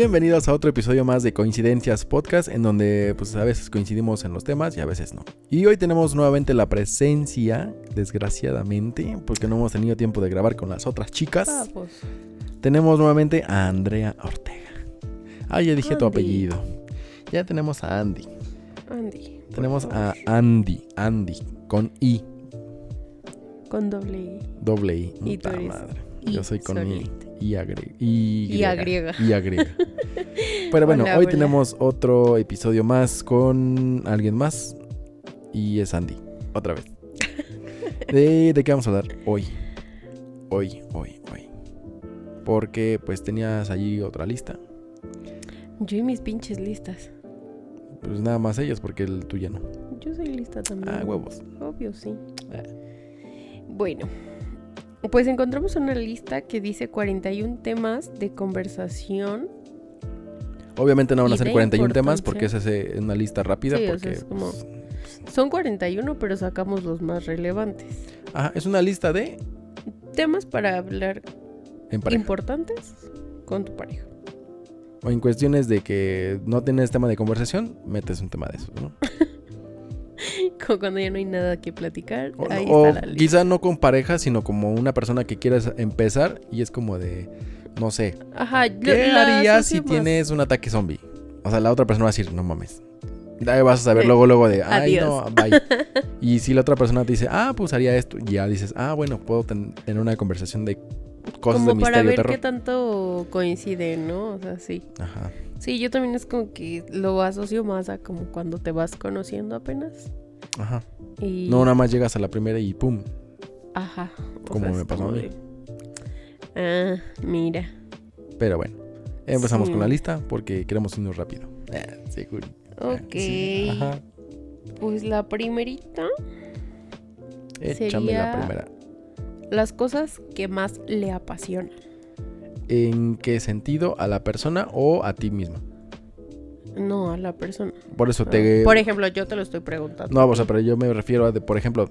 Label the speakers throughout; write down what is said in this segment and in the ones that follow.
Speaker 1: Bienvenidos a otro episodio más de Coincidencias Podcast, en donde pues a veces coincidimos en los temas y a veces no. Y hoy tenemos nuevamente la presencia, desgraciadamente, porque no hemos tenido tiempo de grabar con las otras chicas.
Speaker 2: Vamos.
Speaker 1: Tenemos nuevamente a Andrea Ortega. Ah, ya dije tu apellido. Ya tenemos a Andy.
Speaker 2: Andy.
Speaker 1: Tenemos a. Andy. Andy. Con I.
Speaker 2: Con doble I.
Speaker 1: Doble I.
Speaker 2: Y tú eres
Speaker 1: madre.
Speaker 2: I
Speaker 1: Yo soy con I. Y agrega. Y,
Speaker 2: Y agrega.
Speaker 1: Y agrega. Pero bueno,
Speaker 2: Hola,
Speaker 1: hoy
Speaker 2: hola.
Speaker 1: tenemos otro episodio más con alguien más. Y es Andy. Otra vez. ¿De, de qué vamos a hablar hoy? Hoy, hoy, hoy. Porque pues tenías allí otra lista.
Speaker 2: Yo y mis pinches listas.
Speaker 1: Pues nada más ellos, porque el tuyo no.
Speaker 2: Yo soy lista también.
Speaker 1: Ah, huevos.
Speaker 2: Obvio, sí.
Speaker 1: Eh.
Speaker 2: Bueno. Pues encontramos una lista que dice 41 temas de conversación.
Speaker 1: Obviamente no van a ser
Speaker 2: de
Speaker 1: 41 temas porque esa es una lista rápida.
Speaker 2: Sí, o sea,
Speaker 1: porque,
Speaker 2: es como-
Speaker 1: pues,
Speaker 2: Son 41, pero sacamos los más relevantes.
Speaker 1: ajá, es una lista de
Speaker 2: Temas para hablar
Speaker 1: en
Speaker 2: importantes con tu pareja.
Speaker 1: O en cuestiones de que no tienes tema de conversación, metes un tema de eso, ¿no?
Speaker 2: Como cuando ya no hay nada que platicar.
Speaker 1: O,
Speaker 2: ahí
Speaker 1: o
Speaker 2: está la
Speaker 1: quizá no con pareja, sino como una persona que quieres empezar y es como de, no sé,
Speaker 2: Ajá,
Speaker 1: ¿qué harías si tienes un ataque zombie? O sea, la otra persona va a decir, no mames. Ahí vas a saber luego, luego de, ay, no,
Speaker 2: adiós.
Speaker 1: bye. y si la otra persona te dice, ah, pues haría esto, y ya dices, ah, bueno, puedo ten- tener una conversación de cosas
Speaker 2: Como
Speaker 1: de
Speaker 2: para
Speaker 1: misterio,
Speaker 2: ver
Speaker 1: terror.
Speaker 2: qué tanto coincide, ¿no? O sea, sí.
Speaker 1: Ajá.
Speaker 2: Sí, yo también es como que lo asocio más a como cuando te vas conociendo apenas.
Speaker 1: Ajá.
Speaker 2: Y...
Speaker 1: No, nada más llegas a la primera y pum.
Speaker 2: Ajá.
Speaker 1: Como me pasó a mí.
Speaker 2: de, Ah, mira.
Speaker 1: Pero bueno, empezamos
Speaker 2: Sí.
Speaker 1: con la lista porque queremos irnos rápido. Eh, seguro.
Speaker 2: Ok.
Speaker 1: Sí, Ajá.
Speaker 2: Pues la primerita,
Speaker 1: Échame la primera.
Speaker 2: las cosas que más le apasionan.
Speaker 1: ¿En qué sentido? ¿A la persona o a ti misma?
Speaker 2: No, a la persona.
Speaker 1: Por eso te...
Speaker 2: Por ejemplo, yo te lo estoy preguntando.
Speaker 1: No, o sea, pero yo me refiero a, de, por ejemplo,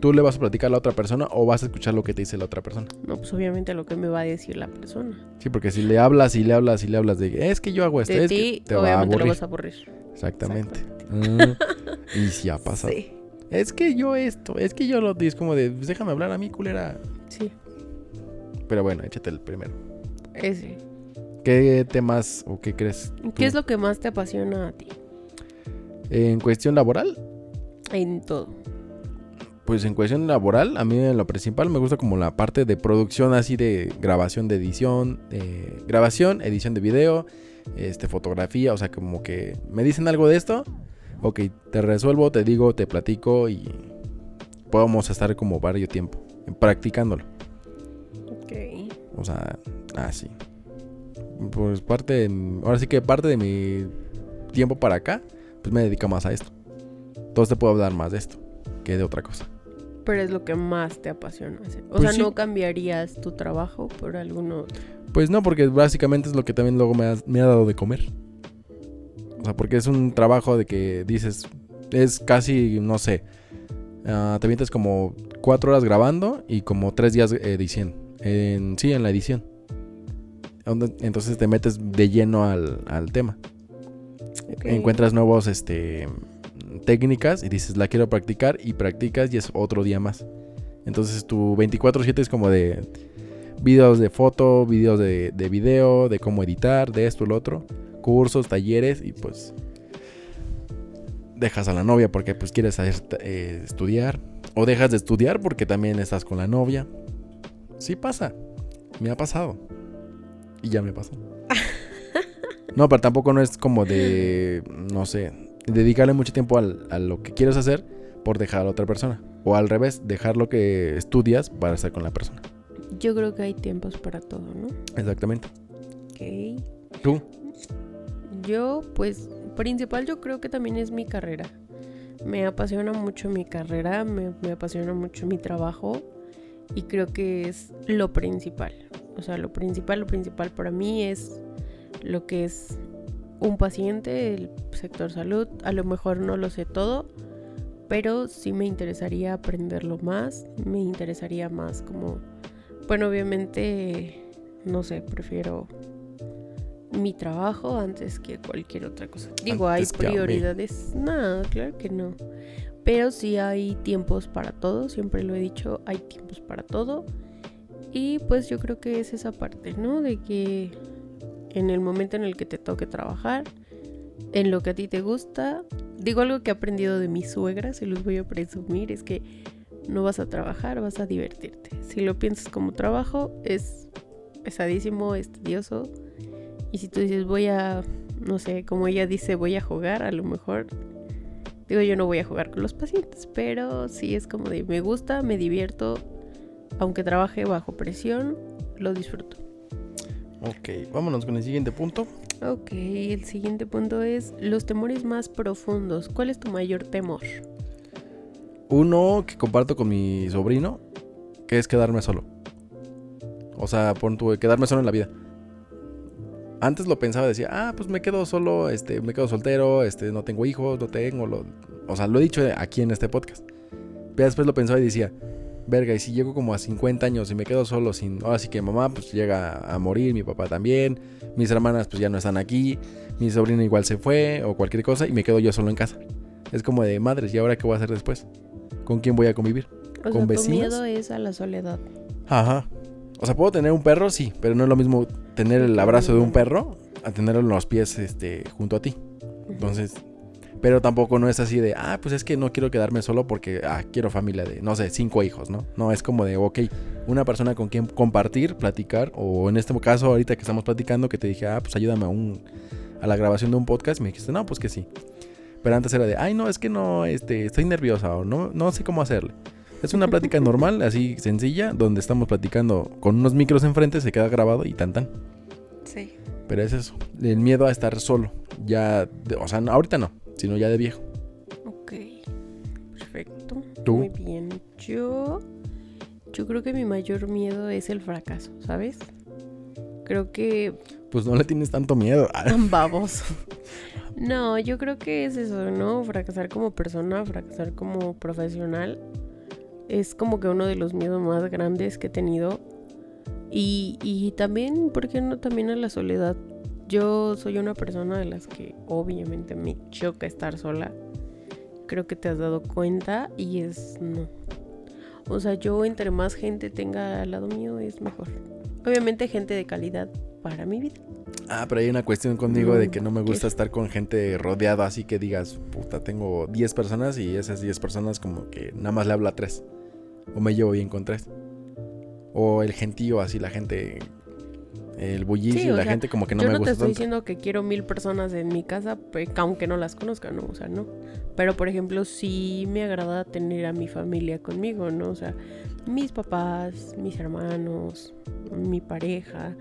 Speaker 1: tú le vas a platicar a la otra persona o vas a escuchar lo que te dice la otra persona.
Speaker 2: No, pues obviamente lo que me va a decir la persona.
Speaker 1: Sí, porque si le hablas y le hablas y le hablas de, es que yo hago esto,
Speaker 2: De
Speaker 1: es
Speaker 2: ti,
Speaker 1: que te va a
Speaker 2: obviamente lo
Speaker 1: aburrir.
Speaker 2: vas a aburrir.
Speaker 1: Exactamente. Ah, y si ha pasado.
Speaker 2: Sí,
Speaker 1: Es que yo esto, es que yo lo... es como de, "Pues déjame hablar a mí, culera.
Speaker 2: sí.
Speaker 1: Pero bueno, échate el primero.
Speaker 2: Ese.
Speaker 1: ¿Qué temas o qué crees?
Speaker 2: ¿Qué es lo que más te apasiona a ti?
Speaker 1: En cuestión laboral,
Speaker 2: En todo.
Speaker 1: Pues en cuestión laboral, a mí en lo principal me gusta como la parte de producción así de grabación de edición, grabación, edición de video, este fotografía, o sea, como que me dicen algo de esto, ok, te resuelvo, te digo, te platico y podemos estar como varios tiempo practicándolo. O sea, así. Pues parte, de- ahora sí que parte de mi tiempo para acá, pues me dedico más a esto. Entonces te puedo hablar más de esto que de otra cosa.
Speaker 2: Pero es lo que más te apasiona hacer. O
Speaker 1: Pues
Speaker 2: sea,
Speaker 1: sí.
Speaker 2: no cambiarías tu trabajo por alguno otro.
Speaker 1: Pues no, porque básicamente es lo que también luego me ha, me ha dado de comer. O sea, porque es un trabajo de que dices, es casi, no sé, ah, te avientas como cuatro horas grabando y como tres días de edición. En, sí, en la edición. Entonces te metes de lleno al, al tema. Encuentras nuevos, este, técnicas y dices, la quiero practicar y practicas y es otro día más. Entonces tu 24/7 es como de videos de foto, videos de, de video, de cómo editar, de esto, lo otro, cursos, talleres y pues dejas a la novia porque pues quieres hacer, eh, estudiar o dejas de estudiar porque también estás con la novia. Sí pasa, me ha pasado y ya me pasó. No, pero tampoco no es como de, no sé, dedicarle mucho tiempo al- a lo que quieres hacer por dejar a otra persona. O al revés, dejar lo que estudias para estar con la persona.
Speaker 2: Yo creo que hay tiempos para todo, ¿no?
Speaker 1: Exactamente.
Speaker 2: Ok.
Speaker 1: ¿Tú?
Speaker 2: Yo, pues, principal yo creo que también es mi carrera. Me apasiona mucho mi carrera, me, me apasiona mucho mi trabajo y creo que es lo principal. O sea, lo principal, lo principal para mí es lo que es un paciente, el sector salud. A lo mejor no lo sé todo, pero sí me interesaría aprenderlo más. Me interesaría más como, bueno, obviamente, no sé, prefiero mi trabajo antes que cualquier otra cosa. Digo, hay
Speaker 1: Antes
Speaker 2: prioridades. No, claro que no. Pero sí hay tiempos para todo, siempre lo he dicho, hay tiempos para todo. Y pues yo creo que es esa parte, ¿no? De que en el momento en el que te toque trabajar, en lo que a ti te gusta, digo algo que he aprendido de mi suegra, se los voy a presumir, es que no vas a trabajar, vas a divertirte. Si lo piensas como trabajo, es pesadísimo, es tedioso. Y si tú dices voy a, no sé, como ella dice, voy a jugar, a lo mejor, digo yo no voy a jugar con los pacientes, pero sí es como de me gusta, me divierto, aunque trabaje bajo presión, lo disfruto.
Speaker 1: Ok, vámonos con el siguiente punto.
Speaker 2: Ok, el siguiente punto es los temores más profundos. ¿Cuál es tu mayor temor?
Speaker 1: Uno que comparto con mi sobrino, que es quedarme solo. O sea, pon tu quedarme solo en la vida. Antes lo pensaba, decía, ah, pues me quedo solo, este, me quedo soltero, este, no tengo hijos, no tengo, lo... o sea, lo he dicho aquí en este podcast. Pero después lo pensaba y decía, verga, y si llego como a 50 años y me quedo solo sin, ahora sí que mamá pues llega a morir, mi papá también, mis hermanas pues ya no están aquí, mi sobrino igual se fue o cualquier cosa y me quedo yo solo en casa. Es como de madres, ¿y ahora qué voy a hacer después? ¿Con quién voy a convivir?
Speaker 2: O
Speaker 1: ¿Con
Speaker 2: sea, tu
Speaker 1: vecinos?
Speaker 2: miedo es a la soledad.
Speaker 1: Ajá. O sea, puedo tener un perro, sí, pero no es lo mismo tener el abrazo de un perro a tenerlo en los pies este, junto a ti. Entonces, pero tampoco no es así de, ah, pues es que no quiero quedarme solo porque, ah, quiero familia de, no sé, cinco hijos, ¿no? No, es como de, ok, una persona con quien compartir, platicar, o en este caso, ahorita que estamos platicando, que te dije, ah, pues ayúdame a, un, a la grabación de un podcast, me dijiste, no, pues que sí. Pero antes era de, ay, no, es que no, este, estoy nerviosa o no, no sé cómo hacerle. Es una plática normal, así sencilla, donde estamos platicando con unos micros enfrente, se queda grabado y tan tan.
Speaker 2: Sí.
Speaker 1: Pero es eso, el miedo a estar solo. Ya, de- o sea, no, ahorita no, sino ya de viejo.
Speaker 2: Ok. Perfecto.
Speaker 1: ¿Tú?
Speaker 2: Muy bien. Yo. Yo creo que mi mayor miedo es el fracaso, ¿sabes? Creo que
Speaker 1: Pues no le tienes tanto miedo.
Speaker 2: Tan baboso. No, yo creo que es eso, ¿no? Fracasar como persona, fracasar como profesional. Es como que uno de los miedos más grandes que he tenido. Y, y también, ¿por qué no? También a la soledad. Yo soy una persona de las que obviamente me choca estar sola. Creo que te has dado cuenta y es no. O sea, yo entre más gente tenga al lado mío es mejor. Obviamente gente de calidad para mi vida.
Speaker 1: Ah, pero hay una cuestión conmigo de que no me gusta
Speaker 2: ¿Qué?
Speaker 1: estar con gente rodeada así que digas, puta, tengo 10 personas y esas 10 personas como que nada más le hablo a 3. O me llevo bien con 3. O el gentío, así la gente, el bullicio,
Speaker 2: Sí,
Speaker 1: la
Speaker 2: sea,
Speaker 1: gente como que no
Speaker 2: yo
Speaker 1: me
Speaker 2: no te
Speaker 1: gusta
Speaker 2: estoy
Speaker 1: tanto.
Speaker 2: diciendo que quiero mil personas en mi casa, aunque no las conozca, ¿no? O sea, no. Pero, por ejemplo, sí me agrada tener a mi familia conmigo, ¿no? O sea, mis papás, mis hermanos, mi pareja,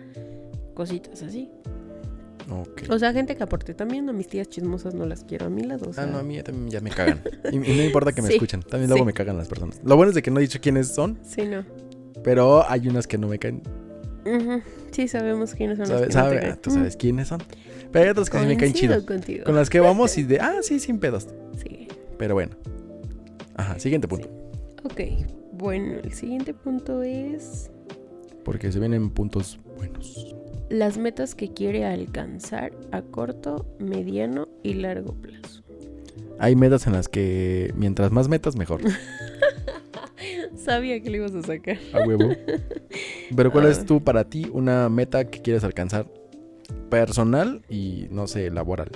Speaker 2: cositas así. O sea, gente que aporte también a mis tías chismosas no las quiero a mi lado. O sea,
Speaker 1: Ah, no, a mí también ya me cagan. Y, y no importa que me
Speaker 2: Sí,
Speaker 1: escuchen. También luego
Speaker 2: sí.
Speaker 1: me cagan las personas. Lo bueno es de que no he dicho quiénes son,
Speaker 2: Sí, no.
Speaker 1: pero hay unas que no me caen.
Speaker 2: Ujú, Sí, sabemos quiénes son
Speaker 1: Sabe-
Speaker 2: los que no te
Speaker 1: sabe-
Speaker 2: caen.
Speaker 1: tú sabes quiénes son. Pero hay otras que sí me caen chido.
Speaker 2: contigo.
Speaker 1: Con las que vamos y de, ah, sí, sin pedos.
Speaker 2: Sí.
Speaker 1: Pero bueno. Ajá, siguiente punto.
Speaker 2: Ok. Bueno, el siguiente punto es
Speaker 1: Porque se vienen puntos buenos.
Speaker 2: Las metas que quiere alcanzar a corto, mediano y largo plazo.
Speaker 1: Hay metas en las que mientras más metas, mejor.
Speaker 2: Sabía que le ibas a sacar.
Speaker 1: A huevo. Pero ¿cuál
Speaker 2: Ah.
Speaker 1: es tú para ti una meta que quieres alcanzar personal y no sé, laboral?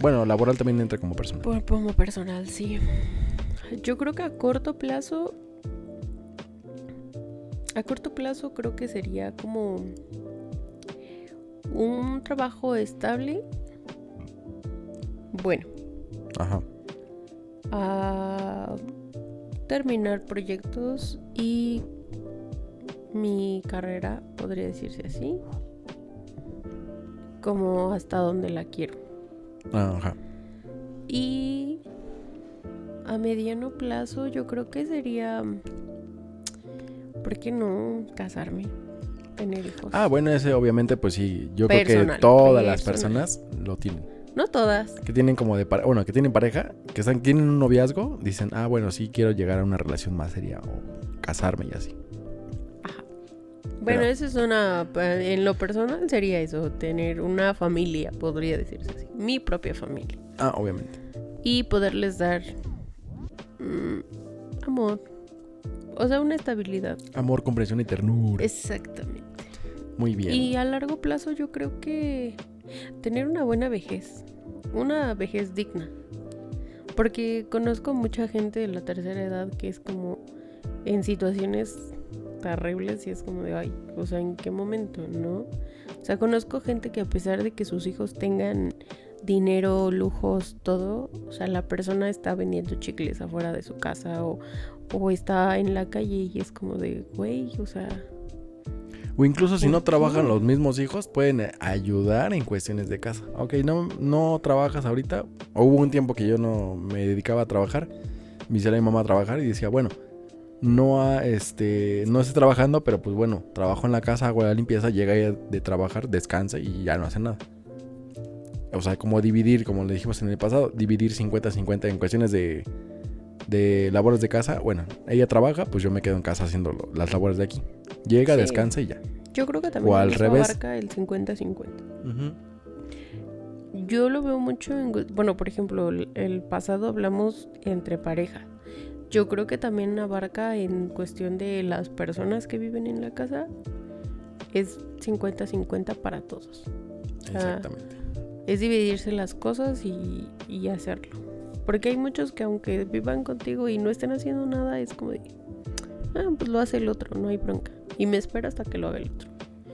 Speaker 1: Bueno, laboral también entra como personal.
Speaker 2: Por como personal, sí. Yo creo que a corto plazo. A corto plazo creo que sería como un trabajo estable. Bueno,
Speaker 1: Ajá.
Speaker 2: a terminar proyectos y mi carrera, podría decirse así, como hasta donde la quiero.
Speaker 1: Ajá.
Speaker 2: Y a mediano plazo yo creo que sería, ¿por qué no casarme? Tener hijos.
Speaker 1: Ah, bueno, ese obviamente, pues sí. Yo creo que todas las personas lo tienen.
Speaker 2: No todas.
Speaker 1: Que tienen como de pareja. Bueno, que tienen pareja, que están, tienen un noviazgo, dicen, ah, bueno, sí quiero llegar a una relación más seria o casarme y así.
Speaker 2: Bueno,
Speaker 1: Pero-
Speaker 2: eso es una. En lo personal sería eso, tener una familia, podría decirse así. Mi propia familia.
Speaker 1: Ah, obviamente.
Speaker 2: Y poderles dar. mm, amor. O sea, una estabilidad.
Speaker 1: Amor, comprensión y ternura.
Speaker 2: Exactamente.
Speaker 1: Muy bien.
Speaker 2: Y a largo plazo yo creo que tener una buena vejez, una vejez digna. Porque conozco mucha gente de la tercera edad que es como en situaciones terribles y es como de, ay, o sea, ¿en qué momento, no? O sea, conozco gente que a pesar de que sus hijos tengan dinero, lujos, todo, o sea, la persona está vendiendo chicles afuera de su casa o, o está en la calle y es como de, güey, o sea,
Speaker 1: O incluso si
Speaker 2: ¿Por
Speaker 1: no trabajan los mismos hijos, pueden eh, ayudar en cuestiones de casa. Ok, no, no trabajas ahorita. O hubo un tiempo que yo no me dedicaba a trabajar. Me hiciera mi mamá a trabajar y decía, bueno, no, ha- este, no estoy trabajando, pero pues bueno, trabajo en la casa, hago la limpieza, llega ella de trabajar, descansa y ya no hace nada. O sea, como dividir, como le dijimos en el pasado, dividir 50-50 en cuestiones de, de labores de casa. Bueno, ella trabaja, pues yo me quedo en casa haciendo lo- las labores de aquí. Llega,
Speaker 2: Sí.
Speaker 1: descansa y ya.
Speaker 2: Yo creo que también
Speaker 1: O al revés.
Speaker 2: abarca el 50-50. Yo lo veo mucho en... Bueno, por ejemplo, el, pasado hablamos entre pareja. Yo creo que también abarca en cuestión de las personas que viven en la casa. Es 50-50 para todos. sea,
Speaker 1: Exactamente.
Speaker 2: Es dividirse las cosas y, y hacerlo. Porque hay muchos que aunque vivan contigo y no estén haciendo nada, es como de... Ah, pues lo hace el otro, no hay bronca. Y me espera hasta que lo haga el otro.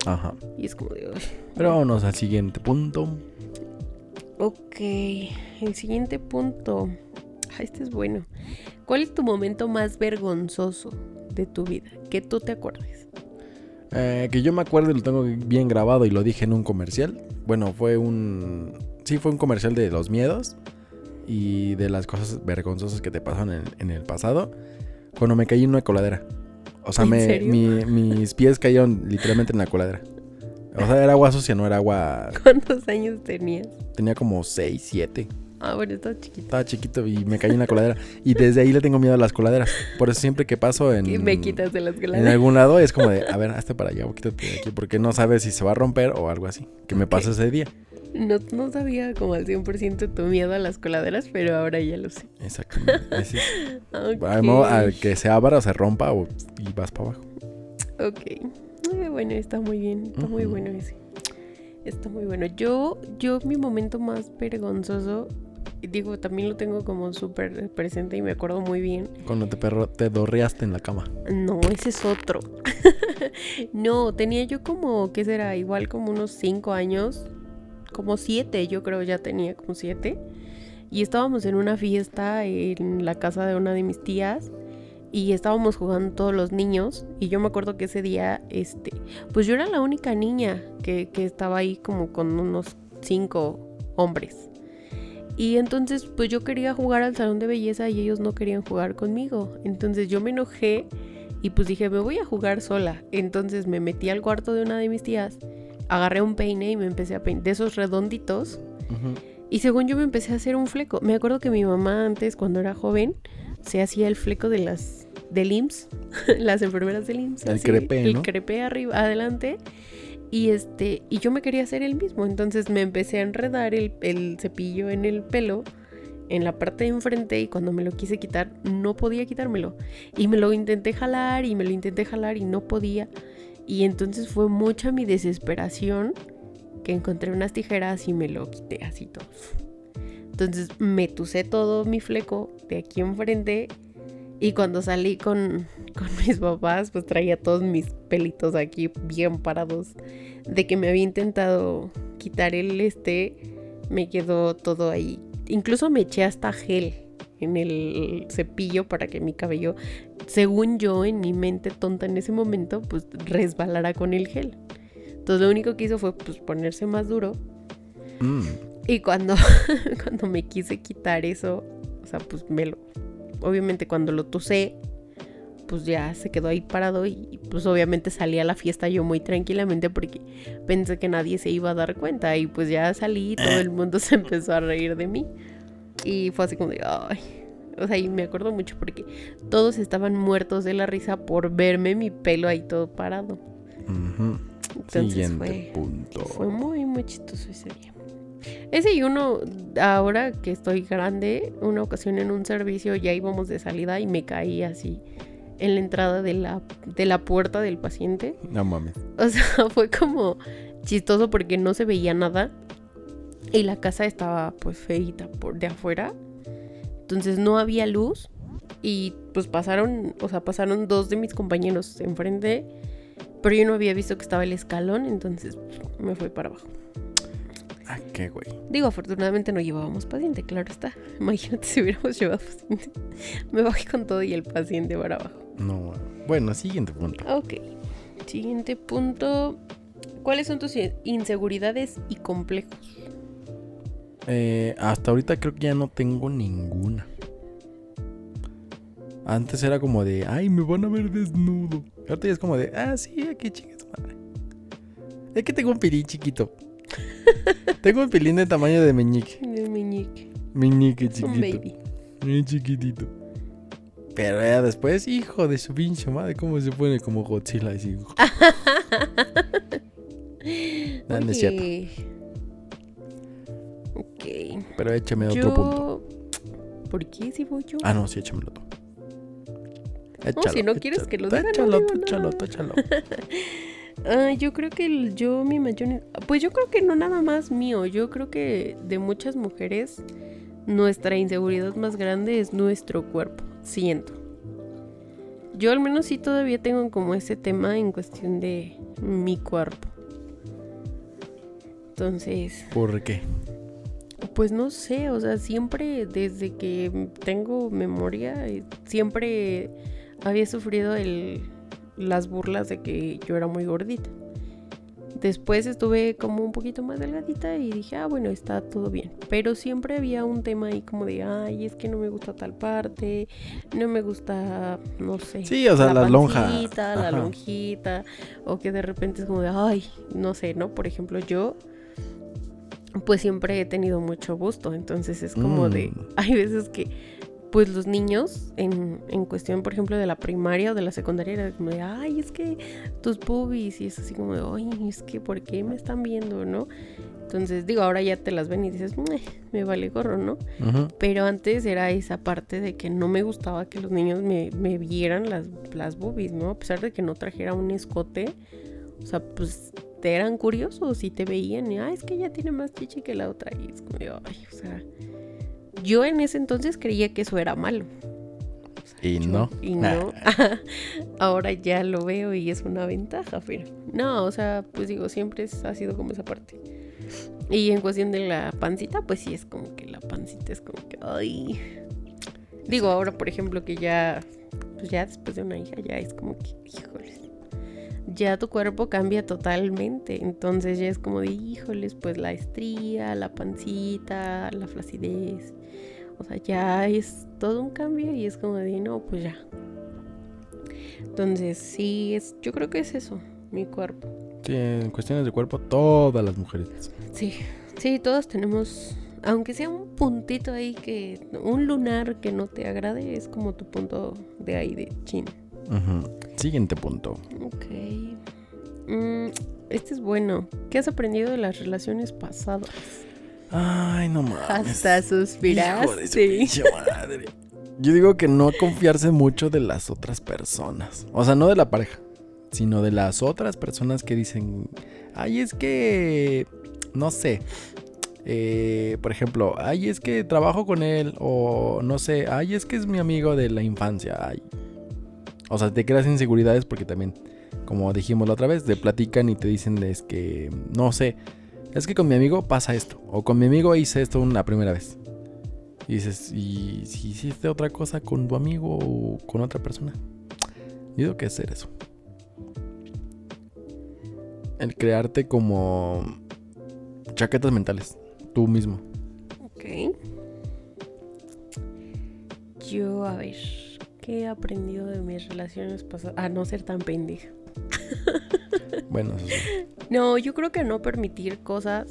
Speaker 1: Ajá.
Speaker 2: Y es como de... "Ay,
Speaker 1: Pero vámonos al siguiente punto.
Speaker 2: Ok, el siguiente punto. Ah, este es bueno. ¿Cuál es tu momento más vergonzoso de tu vida? Que tú te acuerdes.
Speaker 1: Eh, que yo me acuerdo y lo tengo bien grabado y lo dije en un comercial. Bueno, fue un... Sí, fue un comercial de los miedos y de las cosas vergonzosas que te pasaron en, en el pasado. Cuando me caí en una coladera. O sea,
Speaker 2: ¿En
Speaker 1: me, mi- mis pies cayeron literalmente en la coladera. O sea, era agua sucia, no era agua...
Speaker 2: ¿Cuántos años tenías?
Speaker 1: Tenía como 6, 7.
Speaker 2: Ah, bueno, estás chiquito.
Speaker 1: Estaba chiquito y me caí en la coladera. Y desde ahí le tengo miedo a las coladeras. Por eso siempre que paso en...
Speaker 2: Y me quitas de las
Speaker 1: En
Speaker 2: galadas.
Speaker 1: algún lado es como de, a ver, hazte para allá o quítate de aquí, porque no sabes si se va a romper o algo así. Que me
Speaker 2: Ok.
Speaker 1: pasó ese día.
Speaker 2: No, no sabía como al 100% tu miedo a las coladeras, pero ahora ya lo sé.
Speaker 1: Exactamente.
Speaker 2: Ok.
Speaker 1: Al que se abra o se rompa o, y vas para abajo.
Speaker 2: Ok. Eh, bueno, está muy bien. Está muy bueno ese. Está muy bueno. Yo, yo, mi momento más vergonzoso, digo, también lo tengo como súper presente y me acuerdo muy bien.
Speaker 1: Cuando te, perro, te dorreaste en la cama.
Speaker 2: No, ese es otro. no, tenía yo como, ¿qué será? Igual como unos cinco años. Como siete, yo creo ya tenía como siete. Y estábamos en una fiesta en la casa de una de mis tías. Y estábamos jugando todos los niños. Y yo me acuerdo que ese día, este, pues yo era la única niña que, que estaba ahí como con unos cinco hombres. Y entonces, pues yo quería jugar al salón de belleza y ellos no querían jugar conmigo. Entonces yo me enojé y pues dije, me voy a jugar sola. Entonces me metí al cuarto de una de mis tías, agarré un peine y me empecé a peinar de esos redonditos. Y según yo me empecé a hacer un fleco. Me acuerdo que mi mamá antes, cuando era joven, se hacía el fleco de las del IMSS, las enfermeras del IMSS.
Speaker 1: El
Speaker 2: así,
Speaker 1: crepé,
Speaker 2: El
Speaker 1: ¿no?
Speaker 2: crepé arriba, adelante. Y este, y yo me quería hacer el mismo. Entonces me empecé a enredar el, el cepillo en el pelo, en la parte de enfrente, y cuando me lo quise quitar, no podía quitármelo. Y me lo intenté jalar y me lo intenté jalar y no podía. Y entonces fue mucha mi desesperación que encontré unas tijeras y me lo quité así todo. Entonces me tucé todo mi fleco de aquí enfrente y cuando salí con, con mis papás pues traía todos mis pelitos aquí bien parados de que me había intentado quitar el este, me quedó todo ahí. Incluso me eché hasta gel en el cepillo para que mi cabello, según yo en mi mente tonta en ese momento, pues resbalara con el gel. Entonces lo único que hizo fue pues ponerse más duro
Speaker 1: Mm.
Speaker 2: y cuando, cuando me quise quitar eso, o sea, pues me lo. Obviamente cuando lo tosé, pues ya se quedó ahí parado y pues obviamente salí a la fiesta yo muy tranquilamente porque pensé que nadie se iba a dar cuenta y pues ya salí y todo el mundo se empezó a reír de mí. Y fue así como de, ay. O sea, y me acuerdo mucho porque todos estaban muertos de la risa por verme mi pelo ahí todo parado. Entonces
Speaker 1: Siguiente
Speaker 2: fue,
Speaker 1: punto.
Speaker 2: fue muy, muy chistoso ese día. Ese y uno, ahora que estoy grande, una ocasión en un servicio ya íbamos de salida y me caí así en la entrada de la, de la puerta del paciente.
Speaker 1: No mames.
Speaker 2: O sea, fue como chistoso porque no se veía nada y la casa estaba pues feita por de afuera. Entonces no había luz y pues pasaron, o sea, pasaron dos de mis compañeros enfrente, pero yo no había visto que estaba el escalón, entonces pues, me fui para abajo.
Speaker 1: Ah, qué güey.
Speaker 2: Digo, afortunadamente no llevábamos paciente, claro está. Imagínate si hubiéramos llevado paciente. Me bajé con todo y el paciente para abajo.
Speaker 1: No. Bueno, siguiente punto.
Speaker 2: Ok. Siguiente punto. ¿Cuáles son tus in- inseguridades y complejos?
Speaker 1: Eh, hasta ahorita creo que ya no tengo ninguna. Antes era como de, ay, me van a ver desnudo. Ahorita ya es como de, ah, sí, aquí chingas madre. Es que tengo un pilín chiquito. tengo un pilín de tamaño de meñique.
Speaker 2: El meñique.
Speaker 1: Meñique chiquito.
Speaker 2: Un baby.
Speaker 1: Muy chiquitito. Pero ya después, hijo de su pinche madre, cómo se pone como Godzilla así. No, no es cierto.
Speaker 2: Ok.
Speaker 1: Pero échame otro
Speaker 2: Yo...
Speaker 1: punto.
Speaker 2: ¿Por qué si voy yo?
Speaker 1: Ah, no, sí, échamelo tú.
Speaker 2: si no quieres que lo diga, no
Speaker 1: échalo, tú, échalo, échalo.
Speaker 2: Ah, yo creo que el- yo, mi mayor... Pues yo creo que no nada más mío. Yo creo que de muchas mujeres, nuestra inseguridad más grande es nuestro cuerpo. Siento. Yo al menos sí todavía tengo como ese tema en cuestión de mi cuerpo. Entonces,
Speaker 1: ¿Por qué?
Speaker 2: Pues no sé, o sea, siempre desde que tengo memoria, eh, siempre había sufrido el, las burlas de que yo era muy gordita. Después estuve como un poquito más delgadita y dije, ah, bueno, está todo bien. Pero siempre había un tema ahí como de, ay, es que no me gusta tal parte, no me gusta, no sé.
Speaker 1: Sí, o sea, la lonja.
Speaker 2: pancita, La lonjita, o que de repente es como de, ay, no sé, ¿no? Por ejemplo, yo, pues siempre he tenido mucho gusto, entonces es como de,
Speaker 1: Mm.
Speaker 2: hay veces que, pues los niños, en, en cuestión, por ejemplo, de la primaria o de la secundaria, era como de, ay, es que tus boobies, y es así como de, ay, es que, ¿por qué me están viendo, no? Entonces, digo, ahora ya te las ven y dices, "Meh, me vale gorro, ¿no? Pero antes era esa parte de que no me gustaba que los niños me, me vieran las, las boobies, ¿no? A pesar de que no trajera un escote, o sea, pues te eran curiosos y te veían y, ah, es que ella tiene más chichi que la otra. Y es como, ay, o sea, yo en ese entonces creía que eso era malo. O sea,
Speaker 1: Y
Speaker 2: yo-
Speaker 1: no.
Speaker 2: Y no. Ahora ya lo veo y es una ventaja, pero no, o sea, pues digo, siempre ha sido como esa parte. Y en cuestión de la pancita, pues sí es como que la pancita es como que, ay. Digo, ahora por ejemplo que ya, pues ya después de una hija ya es como que, híjoles. Ya tu cuerpo cambia totalmente. Entonces ya es como de, híjoles, pues la estría, la pancita, la flacidez. O sea, ya es todo un cambio y es como de, no, pues ya. Entonces, sí, es, yo creo que es eso, mi cuerpo.
Speaker 1: Sí, en cuestiones de cuerpo, todas las mujeres.
Speaker 2: Sí, sí, todos tenemos, aunque sea un puntito ahí que, un lunar que no te agrade, es como tu punto de ahí de
Speaker 1: Siguiente punto.
Speaker 2: Ok. Mm, este es bueno. ¿Qué has aprendido de las relaciones pasadas?
Speaker 1: Ay, no mames.
Speaker 2: Hasta
Speaker 1: Hijo de
Speaker 2: suspiraste.
Speaker 1: madre. Yo digo que no confiarse mucho de las otras personas. O sea, no de la pareja, sino de las otras personas que dicen, ay, es que, no sé, eh, por ejemplo, ay, es que trabajo con él, o no sé, ay, es que es mi amigo de la infancia. Ay. O sea, te creas inseguridades porque también, como dijimos la otra vez, te platican y te dicen, es que, no sé, es que con mi amigo pasa esto, o con mi amigo hice esto una primera vez. Y dices, ¿y si hiciste otra cosa con tu amigo o con otra persona? Yo digo que hacer eso. El crearte como chaquetas mentales, tú mismo.
Speaker 2: Ok. Yo, a ver, ¿qué he aprendido de mis relaciones pasadas? A no ser tan pendeja.
Speaker 1: Bueno, eso sí.
Speaker 2: No, yo creo que no permitir cosas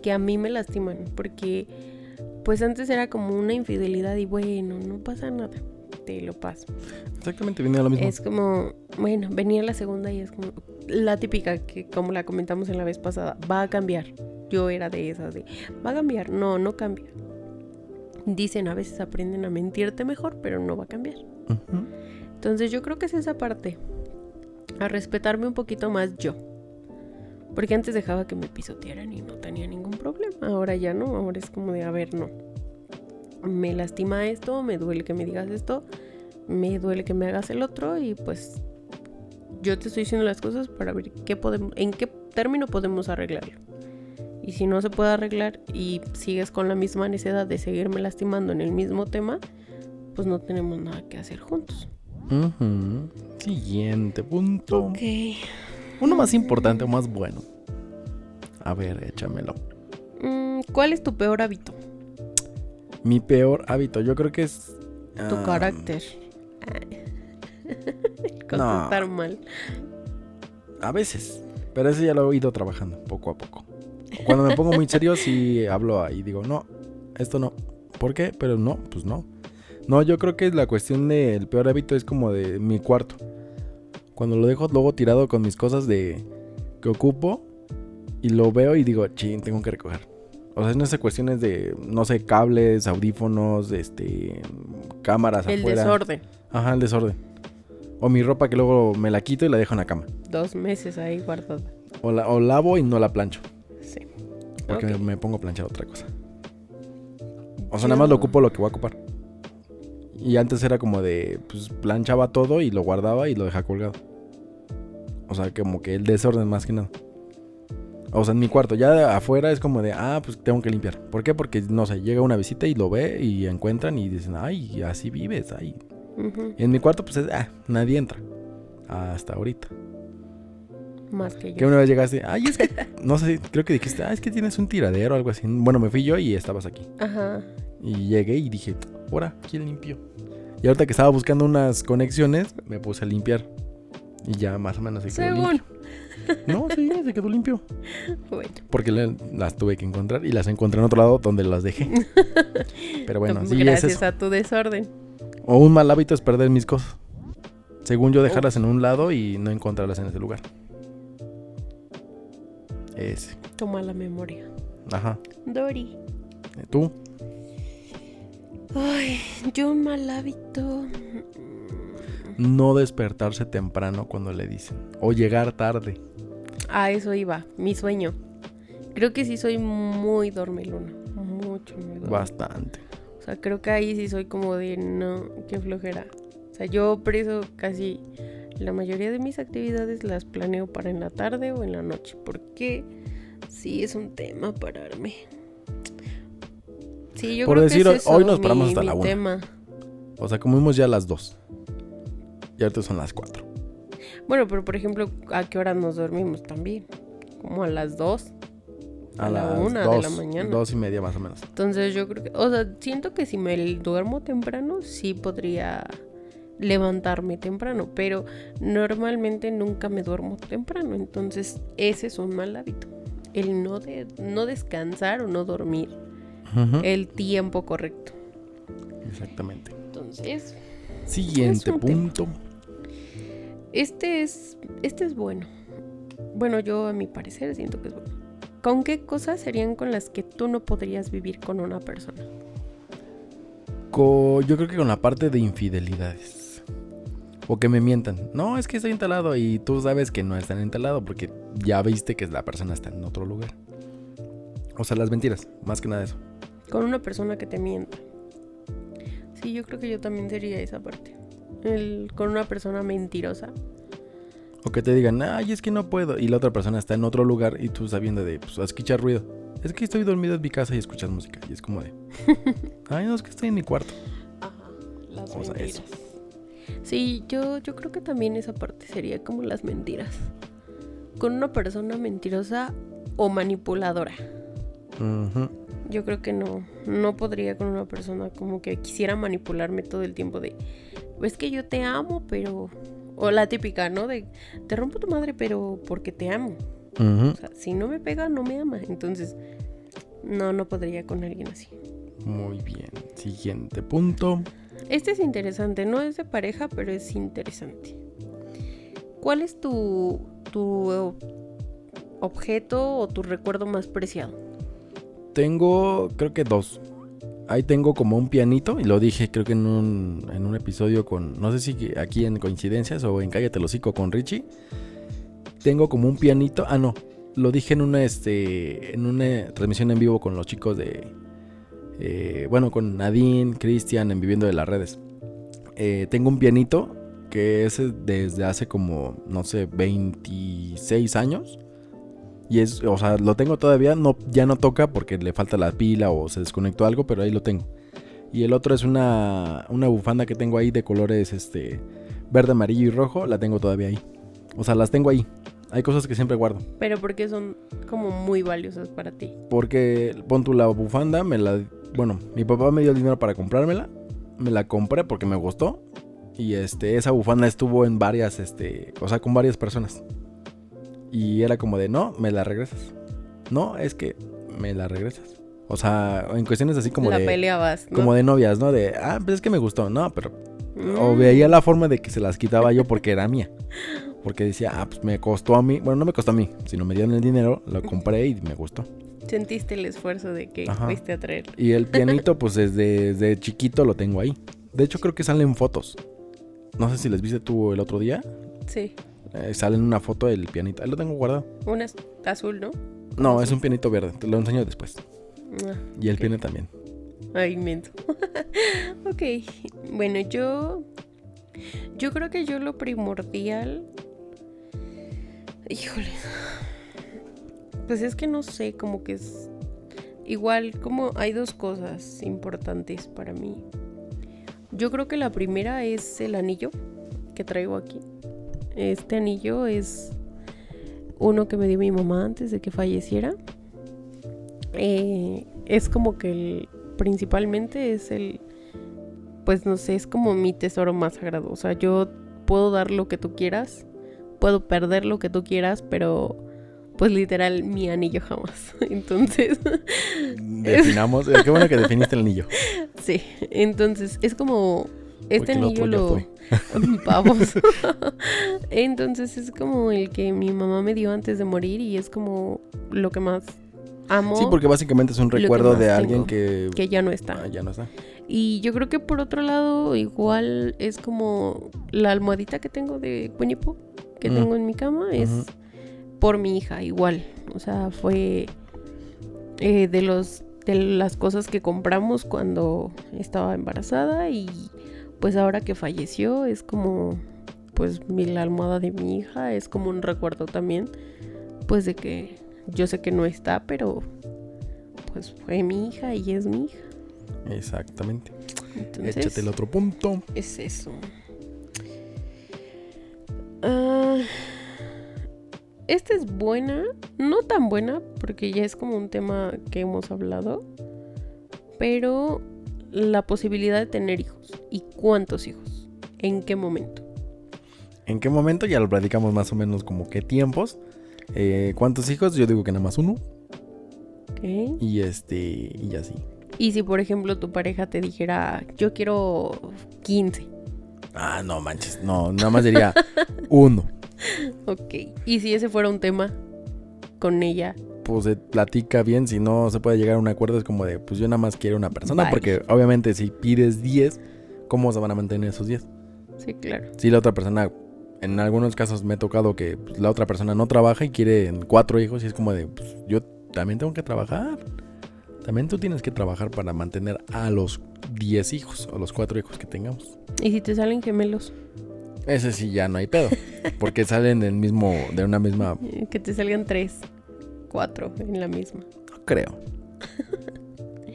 Speaker 2: que a mí me lastiman, porque pues antes era como una infidelidad y bueno, no pasa nada. te lo paso.
Speaker 1: Exactamente, viene lo mismo.
Speaker 2: Es como, bueno, venía la segunda y es como la típica que como la comentamos en la vez pasada, va a cambiar. Yo era de esas de, va a cambiar. No, no cambia. Dicen a veces aprenden a mentirte mejor, pero no va a cambiar. Entonces yo creo que es esa parte. A respetarme un poquito más yo. Porque antes dejaba que me pisotearan y no tenía ningún problema. Ahora ya no. Ahora es como de, a ver, no. Me lastima esto, me duele que me digas esto, me duele que me hagas el otro y pues yo te estoy diciendo las cosas para ver qué podemos, en qué término podemos arreglarlo. Y si no se puede arreglar y sigues con la misma necesidad de seguirme lastimando en el mismo tema, pues no tenemos nada que hacer juntos.
Speaker 1: Siguiente punto.
Speaker 2: Ok.
Speaker 1: Uno más importante o más bueno. A ver, échamelo.
Speaker 2: Mm, ¿Cuál es tu peor hábito?
Speaker 1: Mi peor hábito, yo creo que es.
Speaker 2: Tu
Speaker 1: ah,
Speaker 2: carácter. Contestar mal.
Speaker 1: A veces. Pero eso ya lo he ido trabajando poco a poco. Cuando me pongo muy serio, sí hablo ahí. Digo, no, esto no. ¿Por qué? Pero no, pues no. No, yo creo que la cuestión del peor hábito es como de mi cuarto. Cuando lo dejo luego tirado con mis cosas de que ocupo y lo veo y digo, ching, tengo que recoger. O sea, en esas cuestiones de, no sé, cables, audífonos, este, cámaras
Speaker 2: El
Speaker 1: afuera.
Speaker 2: desorden.
Speaker 1: Ajá, el desorden. O mi ropa que luego me la quito y la dejo en la cama.
Speaker 2: Dos meses ahí guardada.
Speaker 1: O, la, o lavo y no la plancho.
Speaker 2: Sí.
Speaker 1: Porque me, me pongo a planchar otra cosa. O sea, nada más lo ocupo lo que voy a ocupar. Y antes era como de, pues planchaba todo y lo guardaba y lo dejaba colgado. O sea, como que el desorden más que nada. O sea, en mi cuarto, ya afuera es como de, ah, pues tengo que limpiar. ¿Por qué? Porque, no sé, llega una visita y lo ve y encuentran y dicen, ay, así vives, ay. Y en mi cuarto, pues es, ah, nadie entra. Hasta ahorita.
Speaker 2: Más que
Speaker 1: Que
Speaker 2: yo.
Speaker 1: una vez llegaste, ay, es que, no sé, creo que dijiste, ah, es que tienes un tiradero o algo así. Bueno, me fui yo y estabas aquí.
Speaker 2: Ajá.
Speaker 1: Y llegué y dije, ahora, ¿quién limpió? Y ahorita que estaba buscando unas conexiones, me puse a limpiar. Y ya más o menos se quedó
Speaker 2: Según.
Speaker 1: limpio. No, sí, se quedó limpio.
Speaker 2: Bueno.
Speaker 1: Porque le- las tuve que encontrar y las encontré en otro lado donde las dejé. Pero bueno, sí, es
Speaker 2: Gracias
Speaker 1: eso.
Speaker 2: a tu desorden.
Speaker 1: O un mal hábito es perder mis cosas. Según yo, dejarlas en un lado y no encontrarlas en ese lugar. Ese.
Speaker 2: Toma la memoria.
Speaker 1: Ajá.
Speaker 2: Dori.
Speaker 1: ¿Tú?
Speaker 2: Ay, yo un mal hábito.
Speaker 1: No despertarse temprano cuando le dicen. O llegar tarde.
Speaker 2: A eso iba, mi sueño. Creo que sí soy muy dormilona. Mucho, muy dormilona.
Speaker 1: Bastante.
Speaker 2: O sea, creo que ahí sí soy como de no, qué flojera. O sea, yo por eso casi la mayoría de mis actividades las planeo para en la tarde o en la noche. Porque sí es un tema pararme. Sí, yo
Speaker 1: Por
Speaker 2: creo
Speaker 1: decir,
Speaker 2: que es
Speaker 1: hoy
Speaker 2: eso,
Speaker 1: nos paramos hasta la una.
Speaker 2: tema.
Speaker 1: O sea, comimos ya a las 2. Y ahorita son las 4.
Speaker 2: Bueno, pero por ejemplo, ¿a qué hora nos dormimos también? Como a las 2. A la una de la mañana.
Speaker 1: Dos y media más o menos.
Speaker 2: Entonces yo creo que, o sea, siento que si me duermo temprano, sí podría levantarme temprano, pero normalmente nunca me duermo temprano, entonces ese es un mal hábito. El no, de, no descansar o no dormir el tiempo correcto.
Speaker 1: Exactamente.
Speaker 2: Entonces,
Speaker 1: Siguiente
Speaker 2: Es un tema.
Speaker 1: punto.
Speaker 2: este es, este es bueno. Bueno, yo a mi parecer siento que es bueno. ¿Con qué cosas serían con las que tú no podrías vivir con una persona?
Speaker 1: Co- yo creo que con la parte de infidelidades. O que me mientan. No, es que estoy instalado y tú sabes que no están instalado porque ya viste que la persona está en otro lugar. O sea, las mentiras, más que nada eso.
Speaker 2: Con una persona que te mienta. Sí, yo creo que yo también sería esa parte. El, con una persona mentirosa.
Speaker 1: O que te digan, ay, es que no puedo. Y la otra persona está en otro lugar y tú sabiendo de, pues, escuchar ruido. Es que estoy dormido en mi casa y escuchas música. Y es como de, ay, no, es que estoy en mi cuarto.
Speaker 2: Ajá, las
Speaker 1: O sea,
Speaker 2: mentiras.
Speaker 1: eso.
Speaker 2: Sí, yo, yo creo que también esa parte sería como las mentiras. Con una persona mentirosa o manipuladora. Yo creo que no, no podría con una persona como que quisiera manipularme todo el tiempo de, es que yo te amo, pero... O la típica, ¿no? De, te rompo tu madre, pero porque te amo.
Speaker 1: Ujú.
Speaker 2: O sea, si no me pega, no me ama. Entonces, no, no podría con alguien así.
Speaker 1: Muy bien. Siguiente punto.
Speaker 2: Este es interesante, no es de pareja, pero es interesante. ¿Cuál es tu, tu objeto o tu recuerdo más preciado?
Speaker 1: Tengo, creo que dos. Ahí tengo como un pianito, y lo dije creo que en un, en un episodio con, no sé si aquí en Coincidencias o en Cállate el hocico con Richie. Tengo como un pianito, ah no, lo dije en una, este, en una transmisión en vivo con los chicos de, eh, bueno, con Nadine, Cristian, en Viviendo de las Redes. Eh, tengo un pianito que es desde hace como, no sé, 26 años. Y es, o sea, lo tengo todavía, no, ya no toca porque le falta la pila o se desconectó algo, pero ahí lo tengo. Y el otro es una, una bufanda que tengo ahí de colores este, verde, amarillo y rojo, la tengo todavía ahí. O sea, las tengo ahí. Hay cosas que siempre guardo.
Speaker 2: Pero porque son como muy valiosas para ti.
Speaker 1: Porque pon tu la bufanda, me la... Bueno, mi papá me dio el dinero para comprármela. Me la compré porque me gustó. Y este, esa bufanda estuvo en varias, este, o sea, con varias personas. Y era como de, no, me la regresas. No, es que me la regresas. O sea, en cuestiones así como
Speaker 2: la
Speaker 1: de...
Speaker 2: peleabas, ¿no?
Speaker 1: Como de novias, ¿no? De, ah, pues es que me gustó. No, pero... O
Speaker 2: Mm.
Speaker 1: veía la forma de que se las quitaba yo porque era mía. Porque decía, ah, pues me costó a mí. Bueno, no me costó a mí. sino me dieron el dinero, lo compré y me gustó.
Speaker 2: Sentiste el esfuerzo de que
Speaker 1: Ajá.
Speaker 2: fuiste a traer.
Speaker 1: Y el pianito, pues desde, desde chiquito lo tengo ahí. De hecho, creo que salen fotos. No sé si les viste tú el otro día.
Speaker 2: Sí.
Speaker 1: Eh, sale en una foto del pianito. Ahí lo tengo guardado.
Speaker 2: Una es azul, ¿no?
Speaker 1: No, es un pianito verde. Te lo enseño después.
Speaker 2: Ah,
Speaker 1: Y el
Speaker 2: ok.
Speaker 1: piano también.
Speaker 2: Ay, inmenso. ok. Bueno, yo. Yo creo que yo lo primordial. Híjole. Pues es que no sé, como que es. Igual, como hay dos cosas importantes para mí. Yo creo que la primera es el anillo que traigo aquí. Este anillo es uno que me dio mi mamá antes de que falleciera. Eh, es como que el, principalmente es el, pues no sé, es como mi tesoro más sagrado. O sea, yo puedo dar lo que tú quieras, puedo perder lo que tú quieras, pero pues literal mi anillo jamás. Entonces,
Speaker 1: Definamos. eh, Qué bueno que definiste el anillo.
Speaker 2: sí, entonces es como este
Speaker 1: Porque
Speaker 2: anillo lo pavos. entonces es como el que mi mamá me dio antes de morir y es como lo que más amo
Speaker 1: Sí, porque básicamente es un recuerdo de alguien que...
Speaker 2: que ya no está.
Speaker 1: Ah, ya no está.
Speaker 2: Y yo creo que por otro lado, igual es como la almohadita que tengo de Pooh, que
Speaker 1: Mm.
Speaker 2: tengo en mi cama, es
Speaker 1: Ujú.
Speaker 2: Por mi hija, igual. O sea, fue eh, de los de las cosas que compramos cuando estaba embarazada y pues ahora que falleció es como pues mi, la almohada de mi hija, es como un recuerdo también pues de que yo sé que no está, pero pues fue mi hija y es mi hija.
Speaker 1: Exactamente.
Speaker 2: Entonces,
Speaker 1: Échate el otro punto.
Speaker 2: es eso. Ah, esta es buena, no tan buena, porque ya es como un tema que hemos hablado, pero la posibilidad de tener hijos. ¿Y cuántos hijos? ¿En qué momento?
Speaker 1: ¿En qué momento? Ya lo platicamos más o menos como qué tiempos. Eh, ¿Cuántos hijos? Yo digo que nada más uno.
Speaker 2: ¿Ok?
Speaker 1: Y este... Y así.
Speaker 2: Y si, por ejemplo, tu pareja te dijera, yo quiero 15.
Speaker 1: Ah, no manches. No, nada más diría uno.
Speaker 2: Ok. Y si ese fuera un tema con ella,
Speaker 1: Pues se platica bien. Si no se puede llegar a un acuerdo es como de... Pues yo nada más quiero una persona.
Speaker 2: Bye.
Speaker 1: Porque obviamente si pides 10, ¿cómo se van a mantener esos 10?
Speaker 2: sí, claro.
Speaker 1: Si la otra persona... En algunos casos me ha tocado que pues, la otra persona no trabaja y quiere cuatro hijos y es como de, pues, yo también tengo que trabajar. También tú tienes que trabajar para mantener a los 10 hijos o los cuatro hijos que tengamos.
Speaker 2: ¿Y si te salen gemelos?
Speaker 1: Ese sí ya no hay pedo, porque salen del mismo, de una misma,
Speaker 2: Que te salgan tres, cuatro en la misma.
Speaker 1: no creo.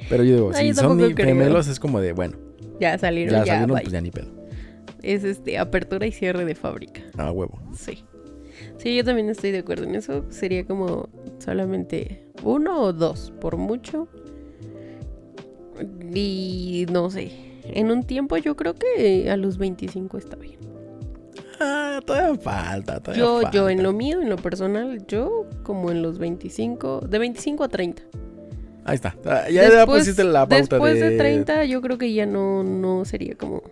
Speaker 1: Pero yo digo,
Speaker 2: Ah,
Speaker 1: si
Speaker 2: yo
Speaker 1: son gemelos es como de, bueno,
Speaker 2: Ya salieron,
Speaker 1: ya salieron, pues ya ni pedo.
Speaker 2: Es este, apertura y cierre de fábrica.
Speaker 1: A huevo.
Speaker 2: Sí. Sí, yo también estoy de acuerdo en eso. Sería como solamente uno o dos, por mucho. Y no sé. En un tiempo yo creo que a los 25 está bien.
Speaker 1: Ah, todavía falta, todavía
Speaker 2: Yo,
Speaker 1: falta.
Speaker 2: yo en lo mío, en lo personal, yo como en los 25, de 25 a 30.
Speaker 1: Ahí está. Ah, Ya, ya pusiste la pauta
Speaker 2: después
Speaker 1: de...
Speaker 2: de 30 yo creo que ya no, no sería como...